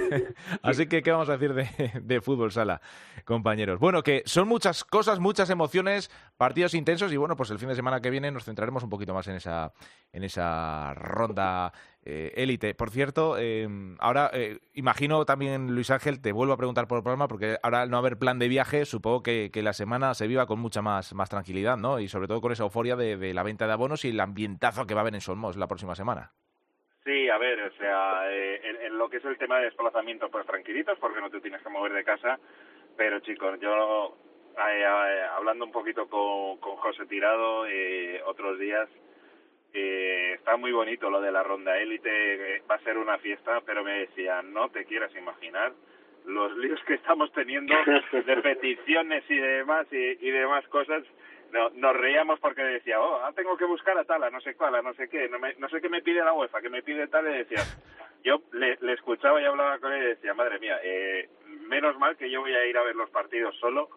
[LAUGHS] Así que, ¿qué vamos a decir de, de fútbol sala? Compañeros. Bueno, que son muchas cosas, muchas emociones, partidos intensos y bueno, pues el fin de semana que viene nos centraremos un poquito más en esa, en esa ronda eh, élite. Por cierto, em, ahora eh, imagino también, Luis Ángel, te vuelvo a preguntar por el programa porque ahora al no haber plan de viaje, supongo que, la semana se viva con mucha más, más tranquilidad, ¿no? Y sobre todo con esa euforia de, la venta de abonos y el ambientazo que va a haber en Solmos la próxima semana. Sí, a ver, o sea, eh, en, lo que es el tema de desplazamiento, pues tranquilitos, porque no te tienes que mover de casa. Pero chicos, yo eh, eh, hablando un poquito con, con José Tirado eh, otros días, eh, está muy bonito lo de la ronda élite, va a ser una fiesta, pero me decían, no te quieras imaginar los líos que estamos teniendo de [LAUGHS] peticiones y demás y, y demás cosas. No, nos reíamos porque decía, oh, ah, tengo que buscar a tal, a no sé cuál, a no sé qué, no, me, no sé qué me pide la UEFA, que me pide tal, y decía, yo le, le escuchaba y hablaba con él y decía, madre mía, eh, menos mal que yo voy a ir a ver los partidos solo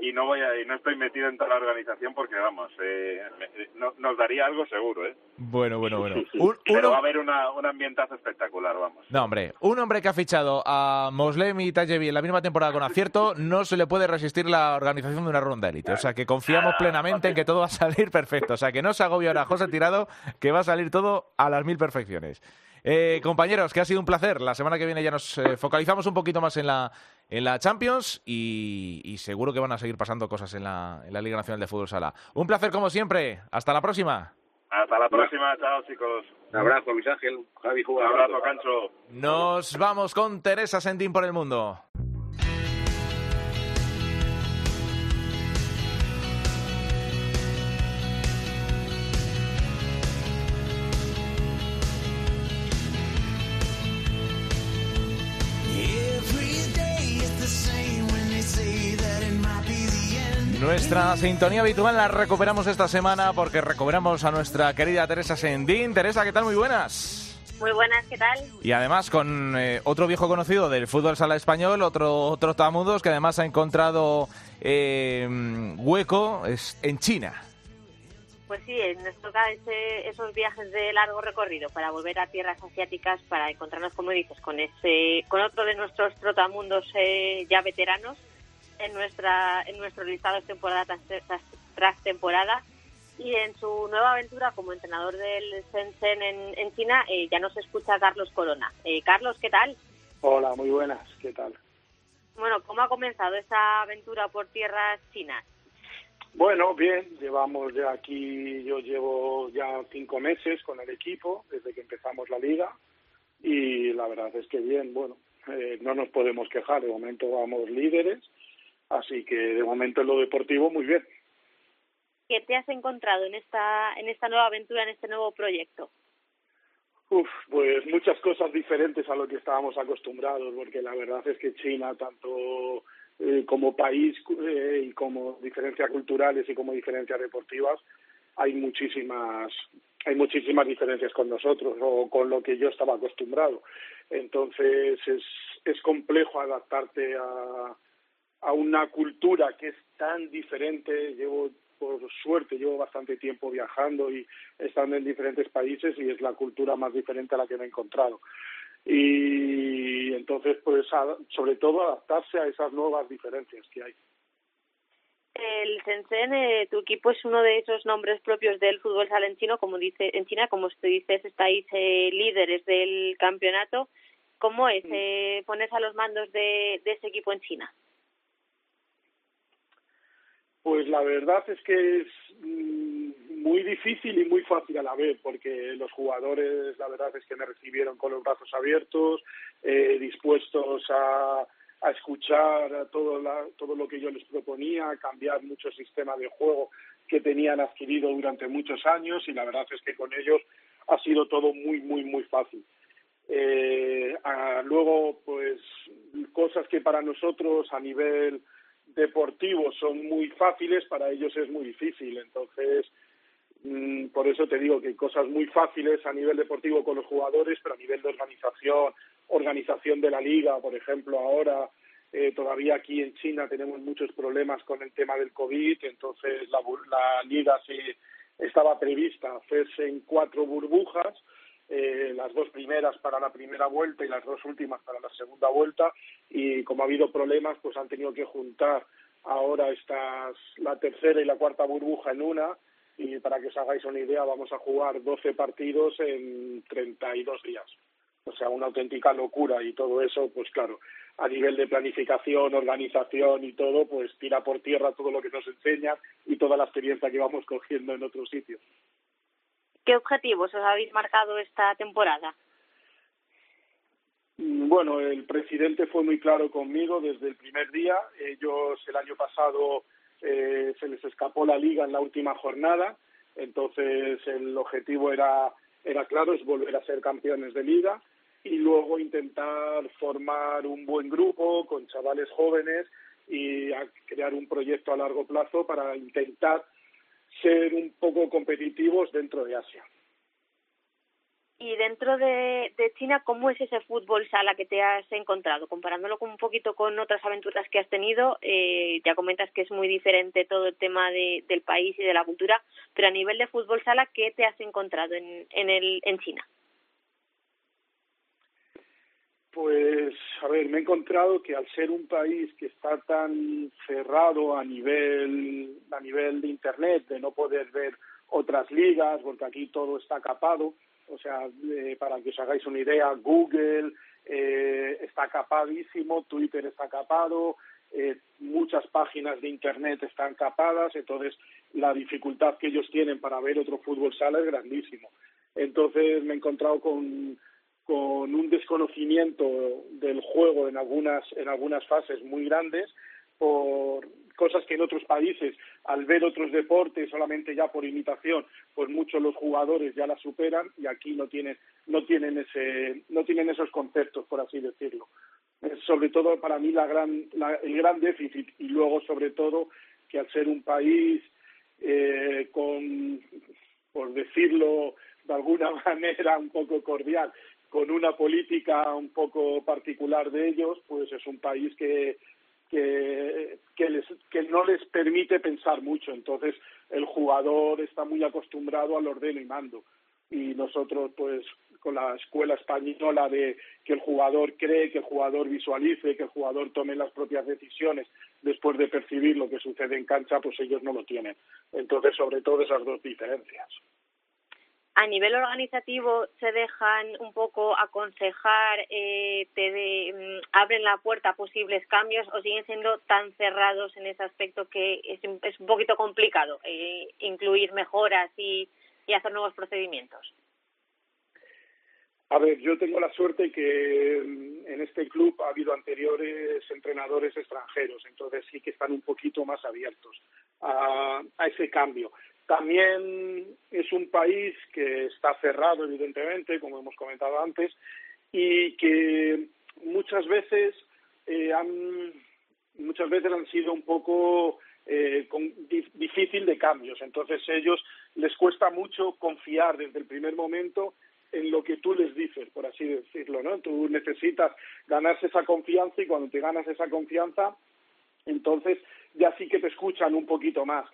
y no voy a, y no estoy metido en toda la organización porque vamos eh, nos daría algo seguro eh bueno bueno bueno. Pero va a haber una, un ambientazo espectacular vamos. No hombre un hombre que ha fichado a Moslem y Tajevi en la misma temporada con acierto no se le puede resistir la organización de una ronda élite. O sea que confiamos plenamente en que todo va a salir [LAUGHS] perfecto. O sea que no se agobie ahora José Tirado que va a salir todo a las mil perfecciones eh, compañeros, que ha sido un placer. La semana que viene ya nos eh, focalizamos un poquito más en la, en la Champions y, seguro que van a seguir pasando cosas en la, en la Liga Nacional de Fútbol Sala. Un placer como siempre. Hasta la próxima. Hasta la próxima. Chao, chicos. Un abrazo, Luis Ángel. Javi, Un abrazo, Cancho. Nos vamos con Teresa Sendín por el mundo. Nuestra sintonía habitual la recuperamos esta semana porque recuperamos a nuestra querida Teresa Sendín. Teresa, ¿qué tal? Muy buenas. Muy buenas, ¿qué tal? Y además con eh, otro viejo conocido del fútbol sala español, otro, otro Tamudos, que además ha encontrado eh, hueco es en China. Pues sí, nos toca esos viajes de largo recorrido para volver a tierras asiáticas para encontrarnos, como dices, con ese, con otro de nuestros trotamundos eh, ya veteranos en nuestra en nuestro listado temporada tras, temporada y en su nueva aventura como entrenador del Shenzhen en, en China eh, ya nos escucha Carlos Corona. Eh, Carlos, ¿qué tal? Hola, muy buenas, ¿qué tal? Bueno, ¿cómo ha comenzado esa aventura por tierras chinas? Bueno, bien, llevamos ya aquí, yo llevo ya cinco meses con el equipo desde que empezamos la liga y la verdad es que bien, bueno, eh, no nos podemos quejar, de momento vamos líderes, así que de momento en lo deportivo muy bien. ¿Qué te has encontrado en esta, en esta nueva aventura, en este nuevo proyecto? Uf, pues muchas cosas diferentes a lo que estábamos acostumbrados, porque la verdad es que China, tanto eh, como país eh, y como diferencias culturales y como diferencias deportivas, hay muchísimas hay muchísimas diferencias con nosotros o con lo que yo estaba acostumbrado. Entonces es, es complejo adaptarte a, a una cultura que es tan diferente. Llevo, por suerte, llevo bastante tiempo viajando y estando en diferentes países y es la cultura más diferente a la que me he encontrado. Y entonces, pues, sobre todo adaptarse a esas nuevas diferencias que hay. El Shenzhen, eh, tu equipo es uno de esos nombres propios del fútbol en como dice en China, como usted dice, estáis eh, líderes del campeonato. ¿Cómo es mm. eh, ponerse a los mandos de, de ese equipo en China? Pues la verdad es que es mm, muy difícil y muy fácil a la vez, porque los jugadores, la verdad es que me recibieron con los brazos abiertos, eh, dispuestos a, a escuchar todo, todo lo que yo les proponía, a cambiar mucho sistema de juego que tenían adquirido durante muchos años y la verdad es que con ellos ha sido todo muy, muy, muy fácil. Eh, luego, pues, cosas que para nosotros a nivel deportivos son muy fáciles, para ellos es muy difícil. Entonces, mm, por eso te digo que hay cosas muy fáciles a nivel deportivo con los jugadores, pero a nivel de organización, organización de la liga, por ejemplo, ahora eh, todavía aquí en China tenemos muchos problemas con el tema del COVID, entonces la, la liga sí estaba prevista hacerse en cuatro burbujas, eh, las dos primeras para la primera vuelta y las dos últimas para la segunda vuelta y como ha habido problemas pues han tenido que juntar ahora estas la tercera y la cuarta burbuja en una y para que os hagáis una idea vamos a jugar 12 partidos en 32 días. O sea, una auténtica locura y todo eso, pues claro, a nivel de planificación, organización y todo, pues tira por tierra todo lo que nos enseña y toda la experiencia que vamos cogiendo en otros sitios. ¿Qué objetivos os habéis marcado esta temporada? Mm, bueno, el presidente fue muy claro conmigo desde el primer día. Ellos el año pasado eh, se les escapó la liga en la última jornada, entonces el objetivo era, era claro, es volver a ser campeones de liga y luego intentar formar un buen grupo con chavales jóvenes y crear un proyecto a largo plazo para intentar ser un poco competitivos dentro de Asia. Y dentro de, China, ¿cómo es ese fútbol sala que te has encontrado? Comparándolo con un poquito con otras aventuras que has tenido, eh, ya comentas que es muy diferente todo el tema de, del país y de la cultura, pero a nivel de fútbol sala, ¿qué te has encontrado en, en, el, en China? Pues, a ver, me he encontrado que al ser un país que está tan cerrado a nivel, a nivel de Internet, de no poder ver otras ligas, porque aquí todo está capado, o sea, eh, para que os hagáis una idea, Google eh, está capadísimo, Twitter está capado, eh, muchas páginas de Internet están capadas, entonces la dificultad que ellos tienen para ver otro fútbol sala es grandísimo. Entonces me he encontrado con con un desconocimiento del juego en algunas, en algunas fases muy grandes por cosas que en otros países, al ver otros deportes solamente ya por imitación, pues muchos los jugadores ya la superan y aquí no tienen, no tienen ese, no tienen esos conceptos, por así decirlo. sobre todo para mí la gran, el gran déficit y luego sobre todo que al ser un país eh, con, por decirlo de alguna [LAUGHS] manera un poco cordial, con una política un poco particular de ellos, pues es un país que, que, les, que no les permite pensar mucho. Entonces, el jugador está muy acostumbrado al ordeno y mando. Y nosotros, pues, con la escuela española de que el jugador cree, que el jugador visualice, que el jugador tome las propias decisiones después de percibir lo que sucede en cancha, pues ellos no lo tienen. Entonces, sobre todo esas dos diferencias a nivel organizativo se dejan un poco aconsejar, eh, te mm, abren la puerta a posibles cambios o siguen siendo tan cerrados en ese aspecto que es, un poquito complicado eh, incluir mejoras y, hacer nuevos procedimientos? A ver, yo tengo la suerte que en este club ha habido anteriores entrenadores extranjeros, entonces sí que están un poquito más abiertos a ese cambio. También es un país que está cerrado, evidentemente, como hemos comentado antes, y que muchas veces eh, han muchas veces han sido un poco eh, con, difícil de cambios. Entonces ellos les cuesta mucho confiar desde el primer momento en lo que tú les dices, por así decirlo, ¿no? Tú necesitas ganarse esa confianza y cuando te ganas esa confianza, entonces ya sí que te escuchan un poquito más.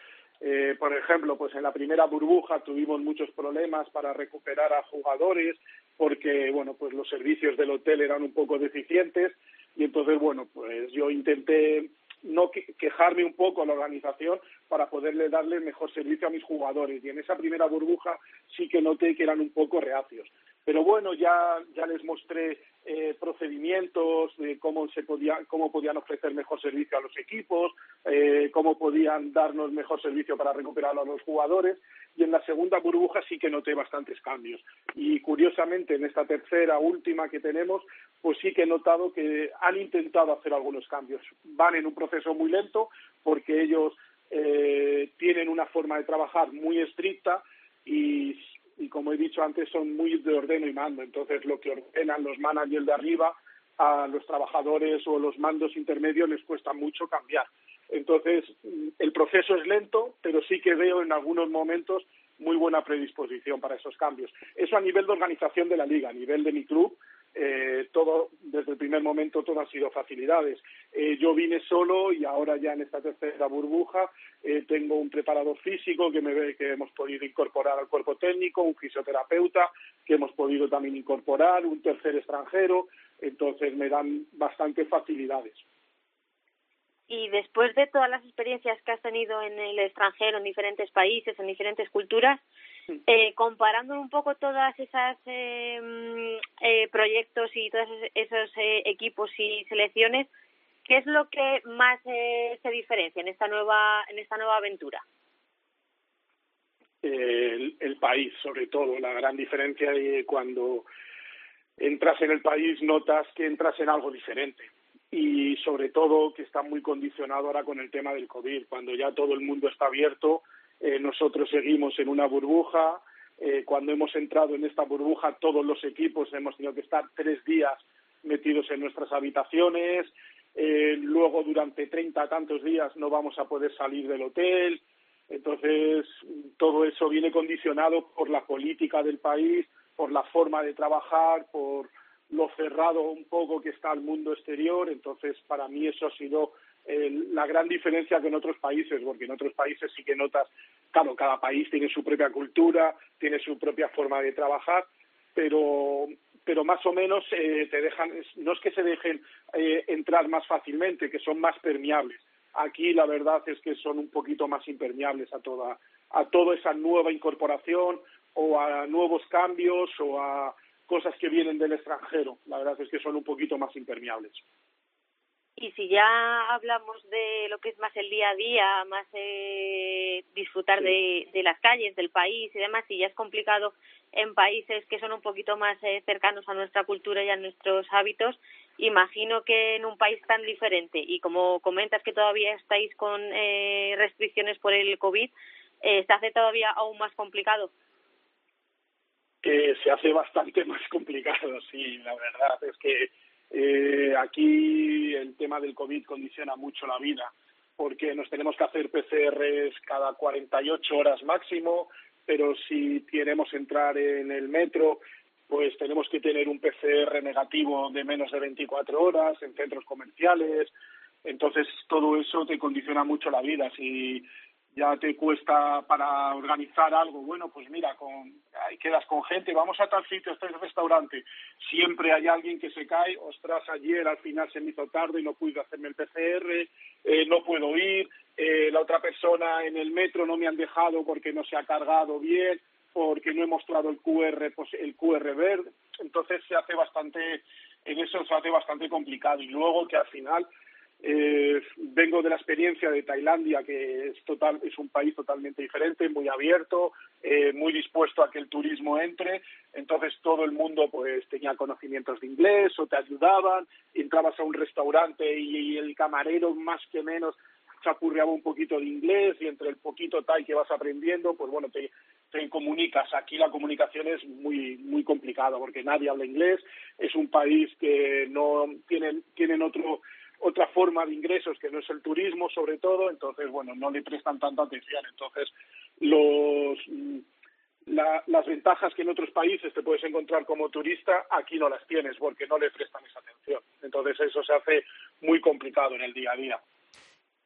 Eh, por ejemplo, pues en la primera burbuja tuvimos muchos problemas para recuperar a jugadores porque, bueno, pues los servicios del hotel eran un poco deficientes y entonces, bueno, pues yo intenté no quejarme un poco a la organización para poderle darle mejor servicio a mis jugadores y en esa primera burbuja sí que noté que eran un poco reacios pero bueno ya ya les mostré eh, procedimientos de cómo se podía cómo podían ofrecer mejor servicio a los equipos eh, cómo podían darnos mejor servicio para recuperar a los jugadores. Y en la segunda burbuja sí que noté bastantes cambios. Y curiosamente en esta tercera última que tenemos pues sí que he notado que han intentado hacer algunos cambios. Van en un proceso muy lento porque ellos eh, tienen una forma de trabajar muy estricta y y como he dicho antes son muy de ordeno y mando. Entonces lo que ordenan los managers de arriba a los trabajadores o los mandos intermedios les cuesta mucho cambiar. Entonces el proceso es lento, pero sí que veo en algunos momentos muy buena predisposición para esos cambios. Eso a nivel de organización de la liga, a nivel de mi club, eh, todo desde el primer momento todo han sido facilidades. Eh, yo vine solo y ahora ya en esta tercera burbuja eh, tengo un preparador físico que me ve que hemos podido incorporar al cuerpo técnico, un fisioterapeuta que hemos podido también incorporar, un tercer extranjero, entonces me dan bastantes facilidades. Y después de todas las experiencias que has tenido en el extranjero, en diferentes países, en diferentes culturas, eh, comparando un poco todas esas eh, eh, proyectos y todos esos eh, equipos y selecciones, ¿qué es lo que más eh, se diferencia en esta nueva en esta nueva aventura? El, el, país, sobre todo, la gran diferencia de cuando entras en el país notas que entras en algo diferente y sobre todo que está muy condicionado ahora con el tema del COVID, cuando ya todo el mundo está abierto eh, nosotros seguimos en una burbuja. Eh, cuando hemos entrado en esta burbuja, todos los equipos hemos tenido que estar tres días metidos en nuestras habitaciones. Eh, luego, durante treinta tantos días, no vamos a poder salir del hotel. Entonces, todo eso viene condicionado por la política del país, por la forma de trabajar, por lo cerrado un poco que está el mundo exterior. Entonces, para mí eso ha sido la gran diferencia que en otros países, porque en otros países sí que notas, claro, cada país tiene su propia cultura, tiene su propia forma de trabajar, pero pero más o menos eh, te dejan, no es que se dejen eh, entrar más fácilmente, que son más permeables. Aquí la verdad es que son un poquito más impermeables a toda a toda esa nueva incorporación o a nuevos cambios o a cosas que vienen del extranjero. La verdad es que son un poquito más impermeables. Y si ya hablamos de lo que es más el día a día, más eh, disfrutar de, de, las calles, del país y demás, si ya es complicado en países que son un poquito más eh, cercanos a nuestra cultura y a nuestros hábitos, imagino que en un país tan diferente y como comentas que todavía estáis con eh, restricciones por el COVID, eh, ¿se hace todavía aún más complicado? Se hace bastante [LAUGHS] más complicado, sí, la verdad es que eh, aquí el tema del COVID condiciona mucho la vida porque nos tenemos que hacer PCRs cada 48 horas máximo, pero si queremos entrar en el metro, pues tenemos que tener un PCR negativo de menos de 24 horas en centros comerciales. Entonces, todo eso te condiciona mucho la vida. Si ya te cuesta para organizar algo, bueno, pues mira, con, ahí quedas con gente, vamos a tal sitio, este restaurante, siempre hay alguien que se cae, ostras, ayer al final se me hizo tarde y no pude hacerme el PCR, eh, no puedo ir, eh, la otra persona en el metro no me han dejado porque no se ha cargado bien, porque no he mostrado el QR, pues el QR verde, entonces se hace bastante, en eso se hace bastante complicado. Y luego que al final Eh, vengo de la experiencia de Tailandia, que es, total, es un país totalmente diferente, muy abierto, eh, muy dispuesto a que el turismo entre. Entonces todo el mundo pues tenía conocimientos de inglés o te ayudaban. Entrabas a un restaurante y, el camarero más que menos chapurreaba un poquito de inglés y entre el poquito tal que vas aprendiendo, pues bueno, te, te comunicas. Aquí la comunicación es muy muy complicada porque nadie habla inglés. Es un país que no tienen tienen otro otra forma de ingresos que no es el turismo sobre todo, entonces bueno, no le prestan tanta atención. Entonces los las ventajas que en otros países te puedes encontrar como turista, aquí no las tienes porque no le prestan esa atención. Entonces eso se hace muy complicado en el día a día.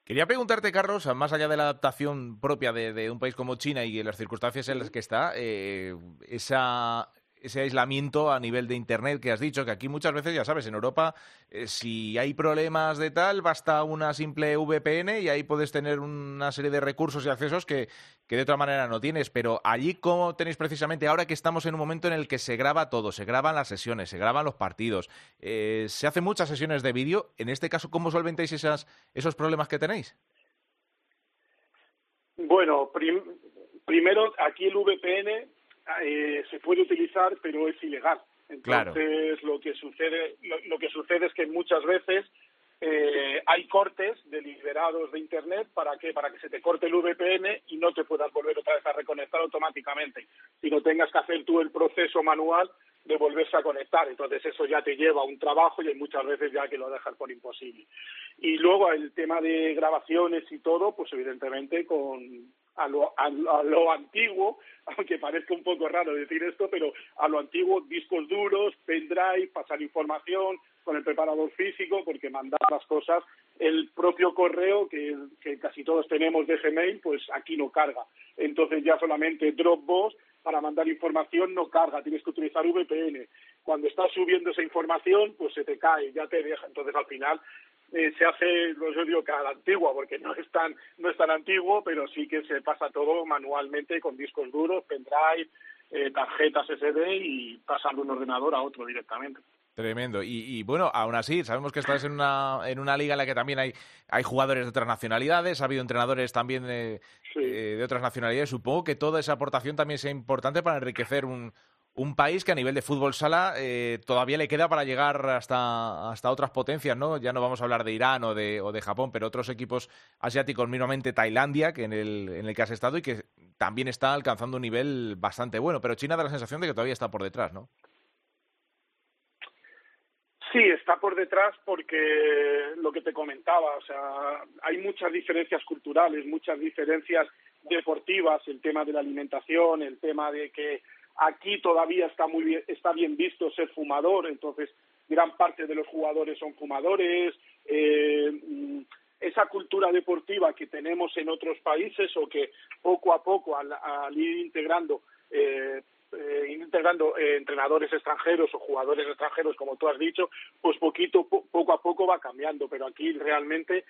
Quería preguntarte, Carlos, más allá de la adaptación propia de, un país como China y las circunstancias en las que está, eh, esa ese aislamiento a nivel de Internet que has dicho, que aquí muchas veces, ya sabes, en Europa, eh, si hay problemas de tal, basta una simple VPN y ahí puedes tener una serie de recursos y accesos que, que de otra manera no tienes. Pero allí, ¿cómo tenéis precisamente ahora que estamos en un momento en el que se graba todo? Se graban las sesiones, se graban los partidos, eh, se hacen muchas sesiones de vídeo. En este caso, ¿cómo solventáis esas, esos problemas que tenéis? Bueno, primero, aquí el VPN eh, se puede utilizar, pero es ilegal. Entonces, lo que sucede, lo, que sucede es que muchas veces eh, hay cortes deliberados de Internet para que para que se te corte el VPN y no te puedas volver otra vez a reconectar automáticamente, sino tengas que hacer tú el proceso manual de volverse a conectar. Entonces eso ya te lleva a un trabajo y hay muchas veces ya que lo dejas por imposible. Y luego el tema de grabaciones y todo, pues evidentemente con a lo, a, lo antiguo, [LAUGHS] aunque parezca un poco raro decir esto, pero a lo antiguo, discos duros, pendrive, pasar información con el preparador físico, porque mandar las cosas, el propio correo que, que casi todos tenemos de Gmail, pues aquí no carga. Entonces ya solamente Dropbox para mandar información no carga, tienes que utilizar VPN. Cuando estás subiendo esa información, pues se te cae, ya te deja. Entonces al final eh, se hace, pues yo digo que a la antigua, porque no es tan, no es tan antiguo, pero sí que se pasa todo manualmente con discos duros, pendrive, eh, tarjetas SD y pasar de un ordenador a otro directamente. Tremendo. Y, bueno, aún así, sabemos que estás en una, en una liga en la que también hay, hay jugadores de otras nacionalidades, ha habido entrenadores también de, eh, de otras nacionalidades. Supongo que toda esa aportación también sea importante para enriquecer un, un país que a nivel de fútbol sala eh, todavía le queda para llegar hasta, hasta otras potencias, ¿no? Ya no vamos a hablar de Irán o de, o de Japón, pero otros equipos asiáticos, mínimamente Tailandia, que en el, en el que has estado y que también está alcanzando un nivel bastante bueno, pero China da la sensación de que todavía está por detrás, ¿no? Sí, está por detrás porque lo que te comentaba, o sea, hay muchas diferencias culturales, muchas diferencias deportivas, el tema de la alimentación, el tema de que Aquí todavía está muy bien, está bien visto ser fumador, entonces gran parte de los jugadores son fumadores. Eh, mm, esa cultura deportiva que tenemos en otros países o que poco a poco al, ir integrando eh, eh, integrando entrenadores extranjeros o jugadores extranjeros, como tú has dicho, pues poquito, poco a poco va cambiando, pero aquí realmente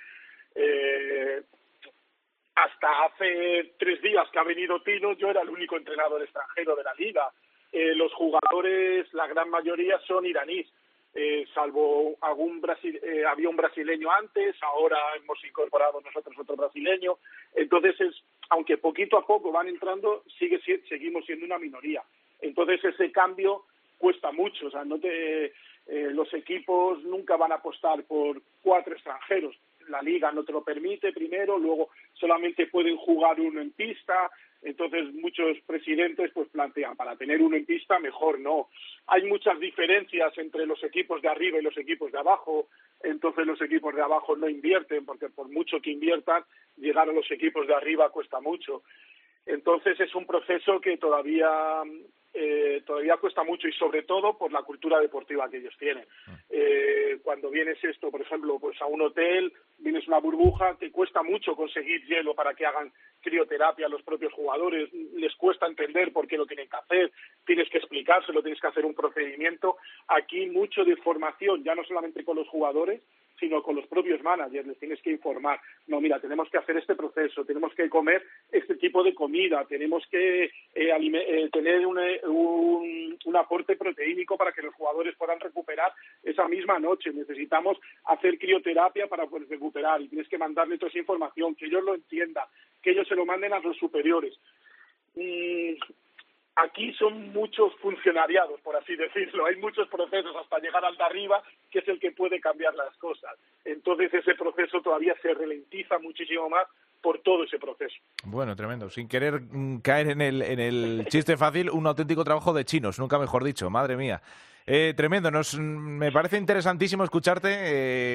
hasta hace tres días que ha venido Tino, yo era el único entrenador extranjero de la liga. Eh, los jugadores, la gran mayoría son iraníes, eh, salvo algún Brasil, eh, había un brasileño antes, ahora hemos incorporado nosotros otro brasileño. Entonces, es, aunque poquito a poco van entrando, sigue seguimos siendo una minoría. Entonces, ese cambio cuesta mucho. O sea, no te, los equipos nunca van a apostar por cuatro extranjeros la liga no te lo permite primero, luego solamente pueden jugar uno en pista, entonces muchos presidentes pues plantean para tener uno en pista mejor no. Hay muchas diferencias entre los equipos de arriba y los equipos de abajo, entonces los equipos de abajo no invierten porque por mucho que inviertan llegar a los equipos de arriba cuesta mucho. Entonces es un proceso que todavía eh, todavía cuesta mucho y sobre todo por la cultura deportiva que ellos tienen. Ah. Eh, cuando vienes esto, por ejemplo, pues a un hotel, vienes una burbuja, te cuesta mucho conseguir hielo para que hagan crioterapia a los propios jugadores, les cuesta entender por qué lo tienen que hacer, tienes que explicárselo, tienes que hacer un procedimiento. Aquí mucho de formación, ya no solamente con los jugadores, sino con los propios managers, les tienes que informar, no, mira, tenemos que hacer este proceso, tenemos que comer este tipo de comida, tenemos que eh, eh, tener un, un, aporte proteínico para que los jugadores puedan recuperar esa misma noche, necesitamos hacer crioterapia para poder recuperar y tienes que mandarle toda esa información, que ellos lo entiendan, que ellos se lo manden a los superiores. Mm, aquí son muchos funcionariados, por así decirlo. Hay muchos procesos hasta llegar al de arriba, que es el que puede cambiar las cosas. Entonces ese proceso todavía se ralentiza muchísimo más por todo ese proceso. Bueno, tremendo. Sin querer mm, caer en el, en el chiste fácil, un auténtico trabajo de chinos, nunca mejor dicho, madre mía. Eh, tremendo, Nos, me parece interesantísimo escucharte,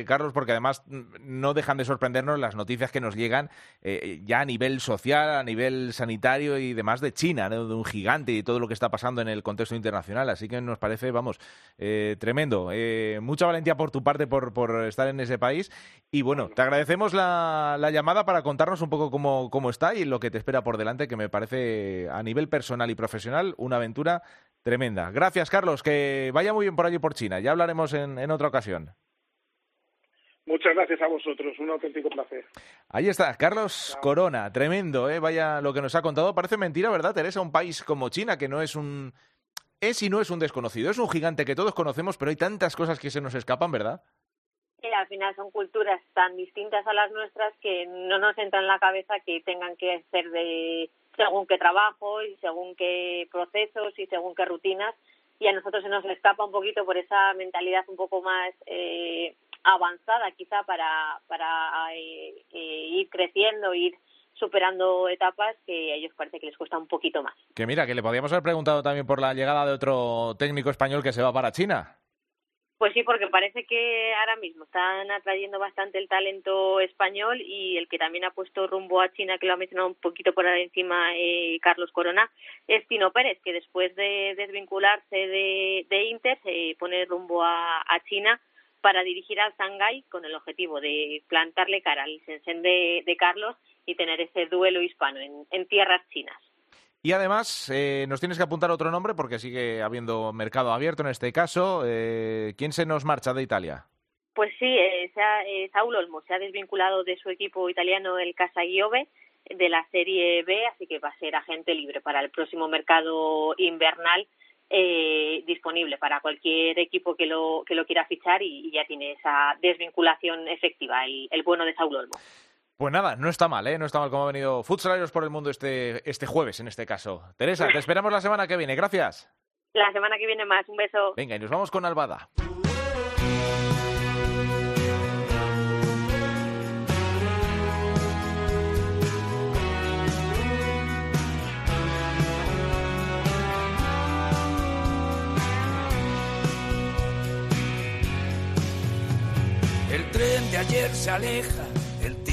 eh, Carlos, porque además no dejan de sorprendernos las noticias que nos llegan eh, ya a nivel social, a nivel sanitario y demás de China, de un gigante y todo lo que está pasando en el contexto internacional. Así que nos parece, vamos, tremendo. mucha valentía por tu parte por, por, estar en ese país. Y bueno, te agradecemos la, la llamada para contarnos un poco cómo, cómo está y lo que te espera por delante, que me parece a nivel personal y profesional una aventura Tremenda. Gracias, Carlos. Que vaya muy bien por allí por China. Ya hablaremos en, otra ocasión. Muchas gracias a vosotros, un auténtico placer. Ahí está, Carlos Corona, tremendo, ¿eh? vaya lo que nos ha contado. Parece mentira, ¿verdad, Teresa? Un país como China, que no es un... Es y no es un desconocido, es un gigante que todos conocemos, pero hay tantas cosas que se nos escapan, ¿verdad? Sí, al final son culturas tan distintas a las nuestras que no nos entra en la cabeza que tengan que ser de según qué trabajo y según qué procesos y según qué rutinas y a nosotros se nos escapa un poquito por esa mentalidad un poco más eh, avanzada quizá para, para eh, eh, ir creciendo, ir superando etapas que a ellos parece que les cuesta un poquito más. Que mira, que le podríamos haber preguntado también por la llegada de otro técnico español que se va para China. Pues sí, porque parece que ahora mismo están atrayendo bastante el talento español y el que también ha puesto rumbo a China, que lo ha mencionado un poquito por encima eh, Carlos Corona, es Tino Pérez, que después de desvincularse de, Inter se pone rumbo a, China para dirigir al Shanghái con el objetivo de plantarle cara al Shenzhen de, de Carlos y tener ese duelo hispano en tierras chinas. Y además, eh, nos tienes que apuntar otro nombre porque sigue habiendo mercado abierto en este caso. Eh, ¿Quién se nos marcha de Italia? Pues sí, eh, Saúl Olmo se ha desvinculado de su equipo italiano, el Casa Giove, de la Serie B, así que va a ser agente libre para el próximo mercado invernal disponible para cualquier equipo que lo, que lo quiera fichar y, ya tiene esa desvinculación efectiva, el, el bueno de Saúl Olmo. Pues nada, no está mal, ¿eh? No está mal cómo ha venido Futsaleros por el mundo este, este jueves, en este caso. Teresa, te esperamos la semana que viene. Gracias. La semana que viene más. Un beso. Venga, y nos vamos con Albada. El tren de ayer se aleja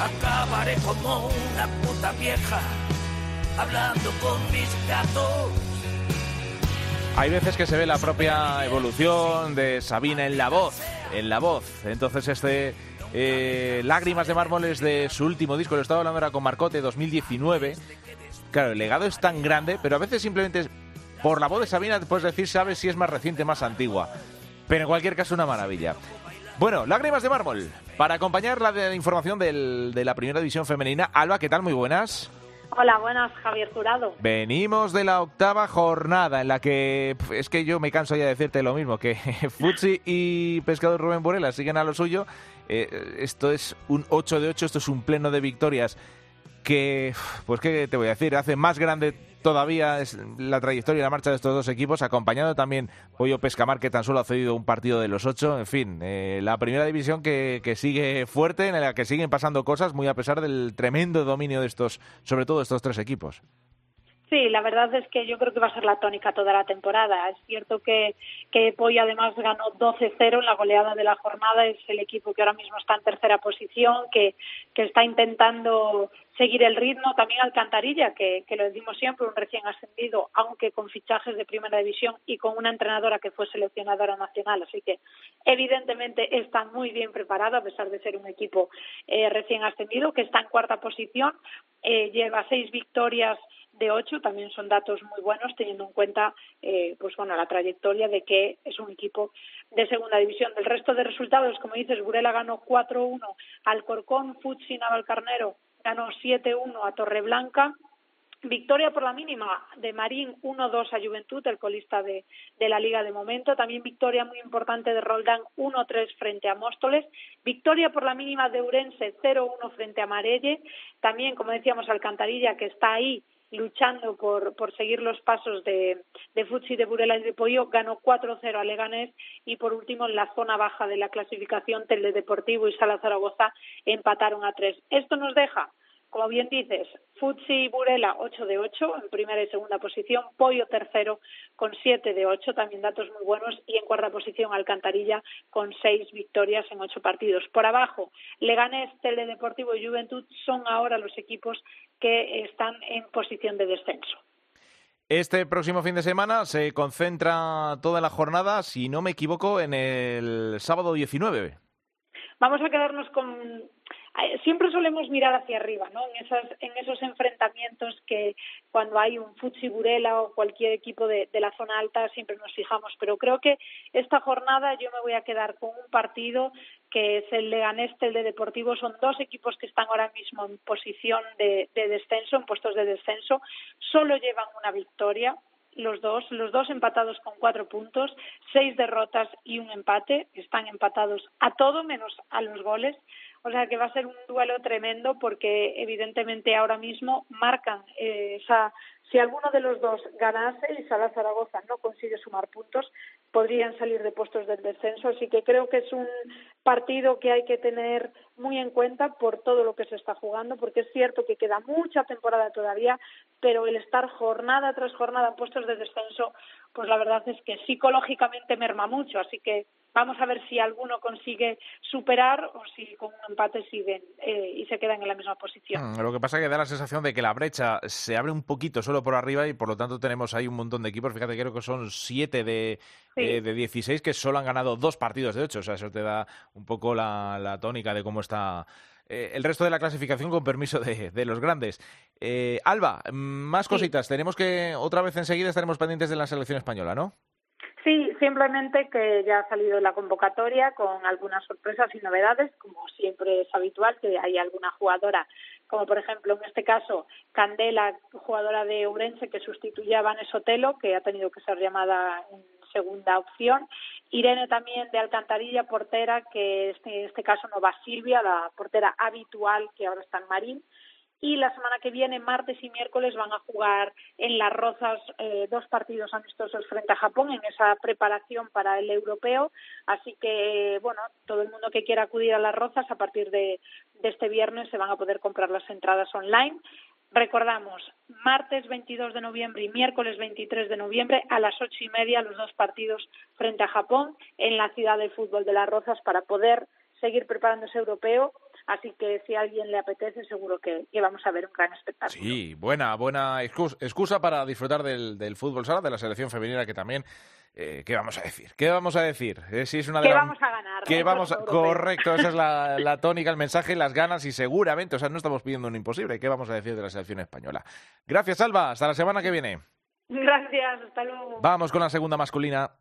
acabaré como una puta vieja hablando con mis gatos. Hay veces que se ve la propia evolución de Sabina en la voz, en la voz. Entonces este eh, Lágrimas de mármoles de su último disco, lo estaba hablando ahora con Marcote, 2019. Claro, el legado es tan grande, pero a veces simplemente por la voz de Sabina puedes decir, sabes si es más reciente, más antigua. Pero en cualquier caso, una maravilla. Bueno, lágrimas de mármol. Para acompañar la, información de la primera división femenina, Alba, ¿qué tal? Muy buenas. Hola, buenas, Javier Jurado. Venimos de la octava jornada en la que es que yo me canso ya de decirte lo mismo, que [LAUGHS] Futsi y Pescador Rubén Burela siguen a lo suyo. Eh, esto es un 8 de 8, esto es un pleno de victorias que, pues qué te voy a decir, hace más grande todavía es la trayectoria y la marcha de estos dos equipos, acompañado también Pollo Pescamar, que tan solo ha cedido un partido de los ocho. En fin, eh, la primera división que, que, sigue fuerte, en la que siguen pasando cosas, muy a pesar del tremendo dominio de estos, sobre todo estos tres equipos. Sí, la verdad es que yo creo que va a ser la tónica toda la temporada. Es cierto que, que Poi además ganó 12-0 en la goleada de la jornada. Es el equipo que ahora mismo está en tercera posición, que, que está intentando seguir el ritmo. También Alcantarilla, que, que lo decimos siempre, un recién ascendido, aunque con fichajes de primera división y con una entrenadora que fue seleccionadora nacional. Así que evidentemente está muy bien preparado, a pesar de ser un equipo eh, recién ascendido, que está en cuarta posición. Eh, lleva seis victorias de ocho también son datos muy buenos teniendo en cuenta eh, pues bueno la trayectoria de que es un equipo de segunda división del resto de resultados como dices Burela ganó 4-1 al Corcón Futsi Navalcarnero ganó 7-1 a Torreblanca Victoria por la mínima de Marín 1-2 a Juventud, el colista de, de, la liga de momento. También victoria muy importante de Roldán 1-3 frente a Móstoles. Victoria por la mínima de Urense 0-1 frente a Marelle. También, como decíamos, Alcantarilla, que está ahí luchando por, por seguir los pasos de, de Futsi, de Burela y de Pollo, ganó 4-0 a Leganés y por último en la zona baja de la clasificación Teledeportivo y Sala Zaragoza empataron a 3. Esto nos deja como bien dices, Futsi y Burela 8 de 8 en primera y segunda posición, Pollo tercero con 7 de 8, también datos muy buenos, y en cuarta posición Alcantarilla con 6 victorias en 8 partidos. Por abajo, Leganés, Teledeportivo y Juventud son ahora los equipos que están en posición de descenso. Este próximo fin de semana se concentra toda la jornada, si no me equivoco, en el sábado 19. Vamos a quedarnos con siempre solemos mirar hacia arriba, ¿no? En, esas, en esos enfrentamientos que cuando hay un Futsi Burela o cualquier equipo de, la zona alta siempre nos fijamos, pero creo que esta jornada yo me voy a quedar con un partido que es el Leganés, el de Deportivo, son dos equipos que están ahora mismo en posición de, de descenso, en puestos de descenso, solo llevan una victoria, los dos, los dos empatados con cuatro puntos, seis derrotas y un empate, están empatados a todo menos a los goles. O sea que va a ser un duelo tremendo porque evidentemente ahora mismo marcan eh, esa si alguno de los dos ganase y Sala Zaragoza no consigue sumar puntos, podrían salir de puestos del descenso. Así que creo que es un partido que hay que tener muy en cuenta por todo lo que se está jugando, porque es cierto que queda mucha temporada todavía, pero el estar jornada tras jornada en puestos de descenso, pues la verdad es que psicológicamente merma mucho. Así que Vamos a ver si alguno consigue superar o si con un empate siguen eh, y se quedan en la misma posición. Mm, lo que pasa es que da la sensación de que la brecha se abre un poquito solo por arriba y por lo tanto tenemos ahí un montón de equipos. Fíjate, creo que son siete de, eh, de 16 que solo han ganado dos partidos de ocho. O sea, eso te da un poco la, la tónica de cómo está eh, el resto de la clasificación con permiso de, de los grandes. Eh, Alba, más cositas. Tenemos que, otra vez enseguida estaremos pendientes de la selección española, ¿no? Sí, simplemente que ya ha salido la convocatoria con algunas sorpresas y novedades, como siempre es habitual, que hay alguna jugadora, como por ejemplo en este caso Candela, jugadora de Urense, que sustituye a Vanessa Otelo, que ha tenido que ser llamada en segunda opción. Irene también de Alcantarilla, portera, que este, en este caso no va Silvia, la portera habitual que ahora está en Marín y la semana que viene, martes y miércoles, van a jugar en Las Rozas eh, dos partidos amistosos frente a Japón en esa preparación para el europeo. Así que, bueno, todo el mundo que quiera acudir a Las Rozas a partir de, este viernes se van a poder comprar las entradas online. Recordamos, martes 22 de noviembre y miércoles 23 de noviembre a las ocho y media los dos partidos frente a Japón en la ciudad de fútbol de Las Rozas para poder seguir preparándose europeo Así que si a alguien le apetece, seguro que, vamos a ver un gran espectáculo. Sí, buena, buena excusa para disfrutar del, del fútbol sala, de la selección femenina que también eh, ¿Qué vamos a decir? ¿Qué vamos a decir? Eh, si es una de que vamos a ganar. Que vamos Correcto, esa es la, [LAUGHS] la, tónica, el mensaje, las ganas y seguramente, o sea, no estamos pidiendo un imposible. ¿Qué vamos a decir de la selección española? Gracias, Alba. Hasta la semana que viene. Gracias, hasta luego. Vamos con la segunda masculina.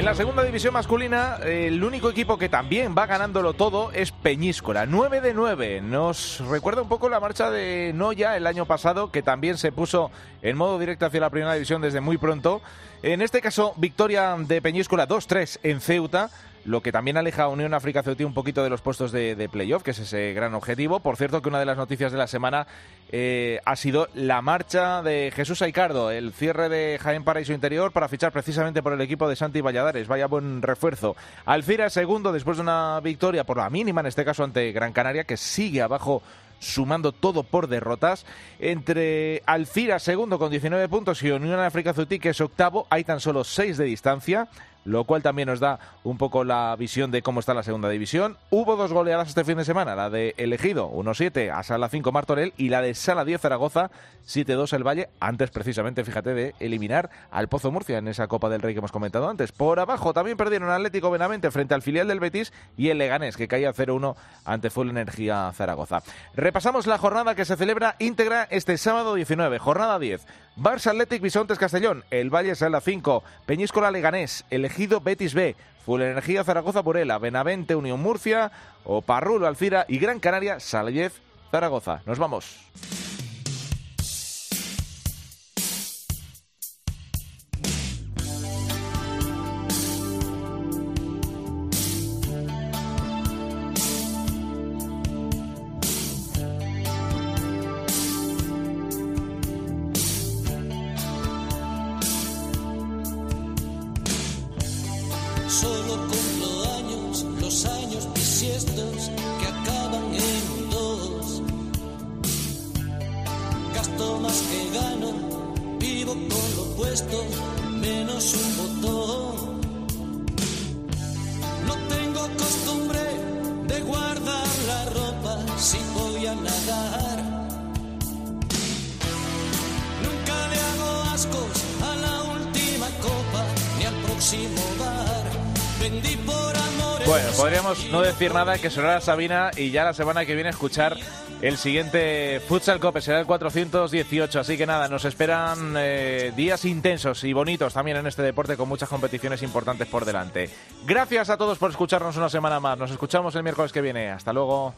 En la segunda división masculina, el único equipo que también va ganándolo todo es Peñíscola. 9 de 9. Nos recuerda un poco la marcha de Noya el año pasado, que también se puso en modo directo hacia la primera división desde muy pronto. En este caso, victoria de Peñíscola 2-3 en Ceuta. Lo que también aleja a Unión África Ceutí un poquito de los puestos de, de playoff, que es ese gran objetivo. Por cierto, que una de las noticias de la semana eh, ha sido la marcha de Jesús Aicardo, el cierre de Jaén Paraíso Interior para fichar precisamente por el equipo de Santi Valladares. Vaya buen refuerzo. Alcira segundo después de una victoria por la mínima, en este caso ante Gran Canaria, que sigue abajo sumando todo por derrotas. Entre Alcira segundo con 19 puntos y Unión África Ceutí, que es octavo, hay tan solo 6 de distancia lo cual también nos da un poco la visión de cómo está la segunda división. Hubo dos goleadas este fin de semana, la de Elegido 1-7 a Sala 5 Martorell y la de Sala 10 Zaragoza 7-2 el Valle, antes precisamente, fíjate, de eliminar al Pozo Murcia en esa Copa del Rey que hemos comentado antes. Por abajo también perdieron Atlético Benavente frente al filial del Betis y el Leganés que caía 0-1 ante Full Energía Zaragoza. Repasamos la jornada que se celebra íntegra este sábado 19, jornada 10. Barça Athletic Bisontes Castellón, el Valle Sala 5, Peñíscola Leganés, elegido Betis B, Full Energía Zaragoza Burela, Benavente Unión Murcia, Oparrulo Alcira y Gran Canaria Salayez Zaragoza. Nos vamos. Que sonara Sabina y ya la semana que viene escuchar el siguiente Futsal Cope, será el 418. Así que nada, nos esperan eh, días intensos y bonitos también en este deporte con muchas competiciones importantes por delante. Gracias a todos por escucharnos una semana más. Nos escuchamos el miércoles que viene. Hasta luego.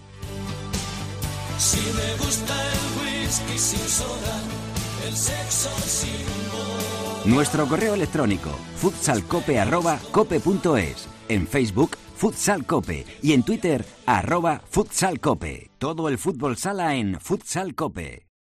Nuestro correo electrónico futsalcope.cope.es. En Facebook Futsal Cope y en Twitter arroba Futsal Cope. Todo el fútbol sala en Futsal Cope.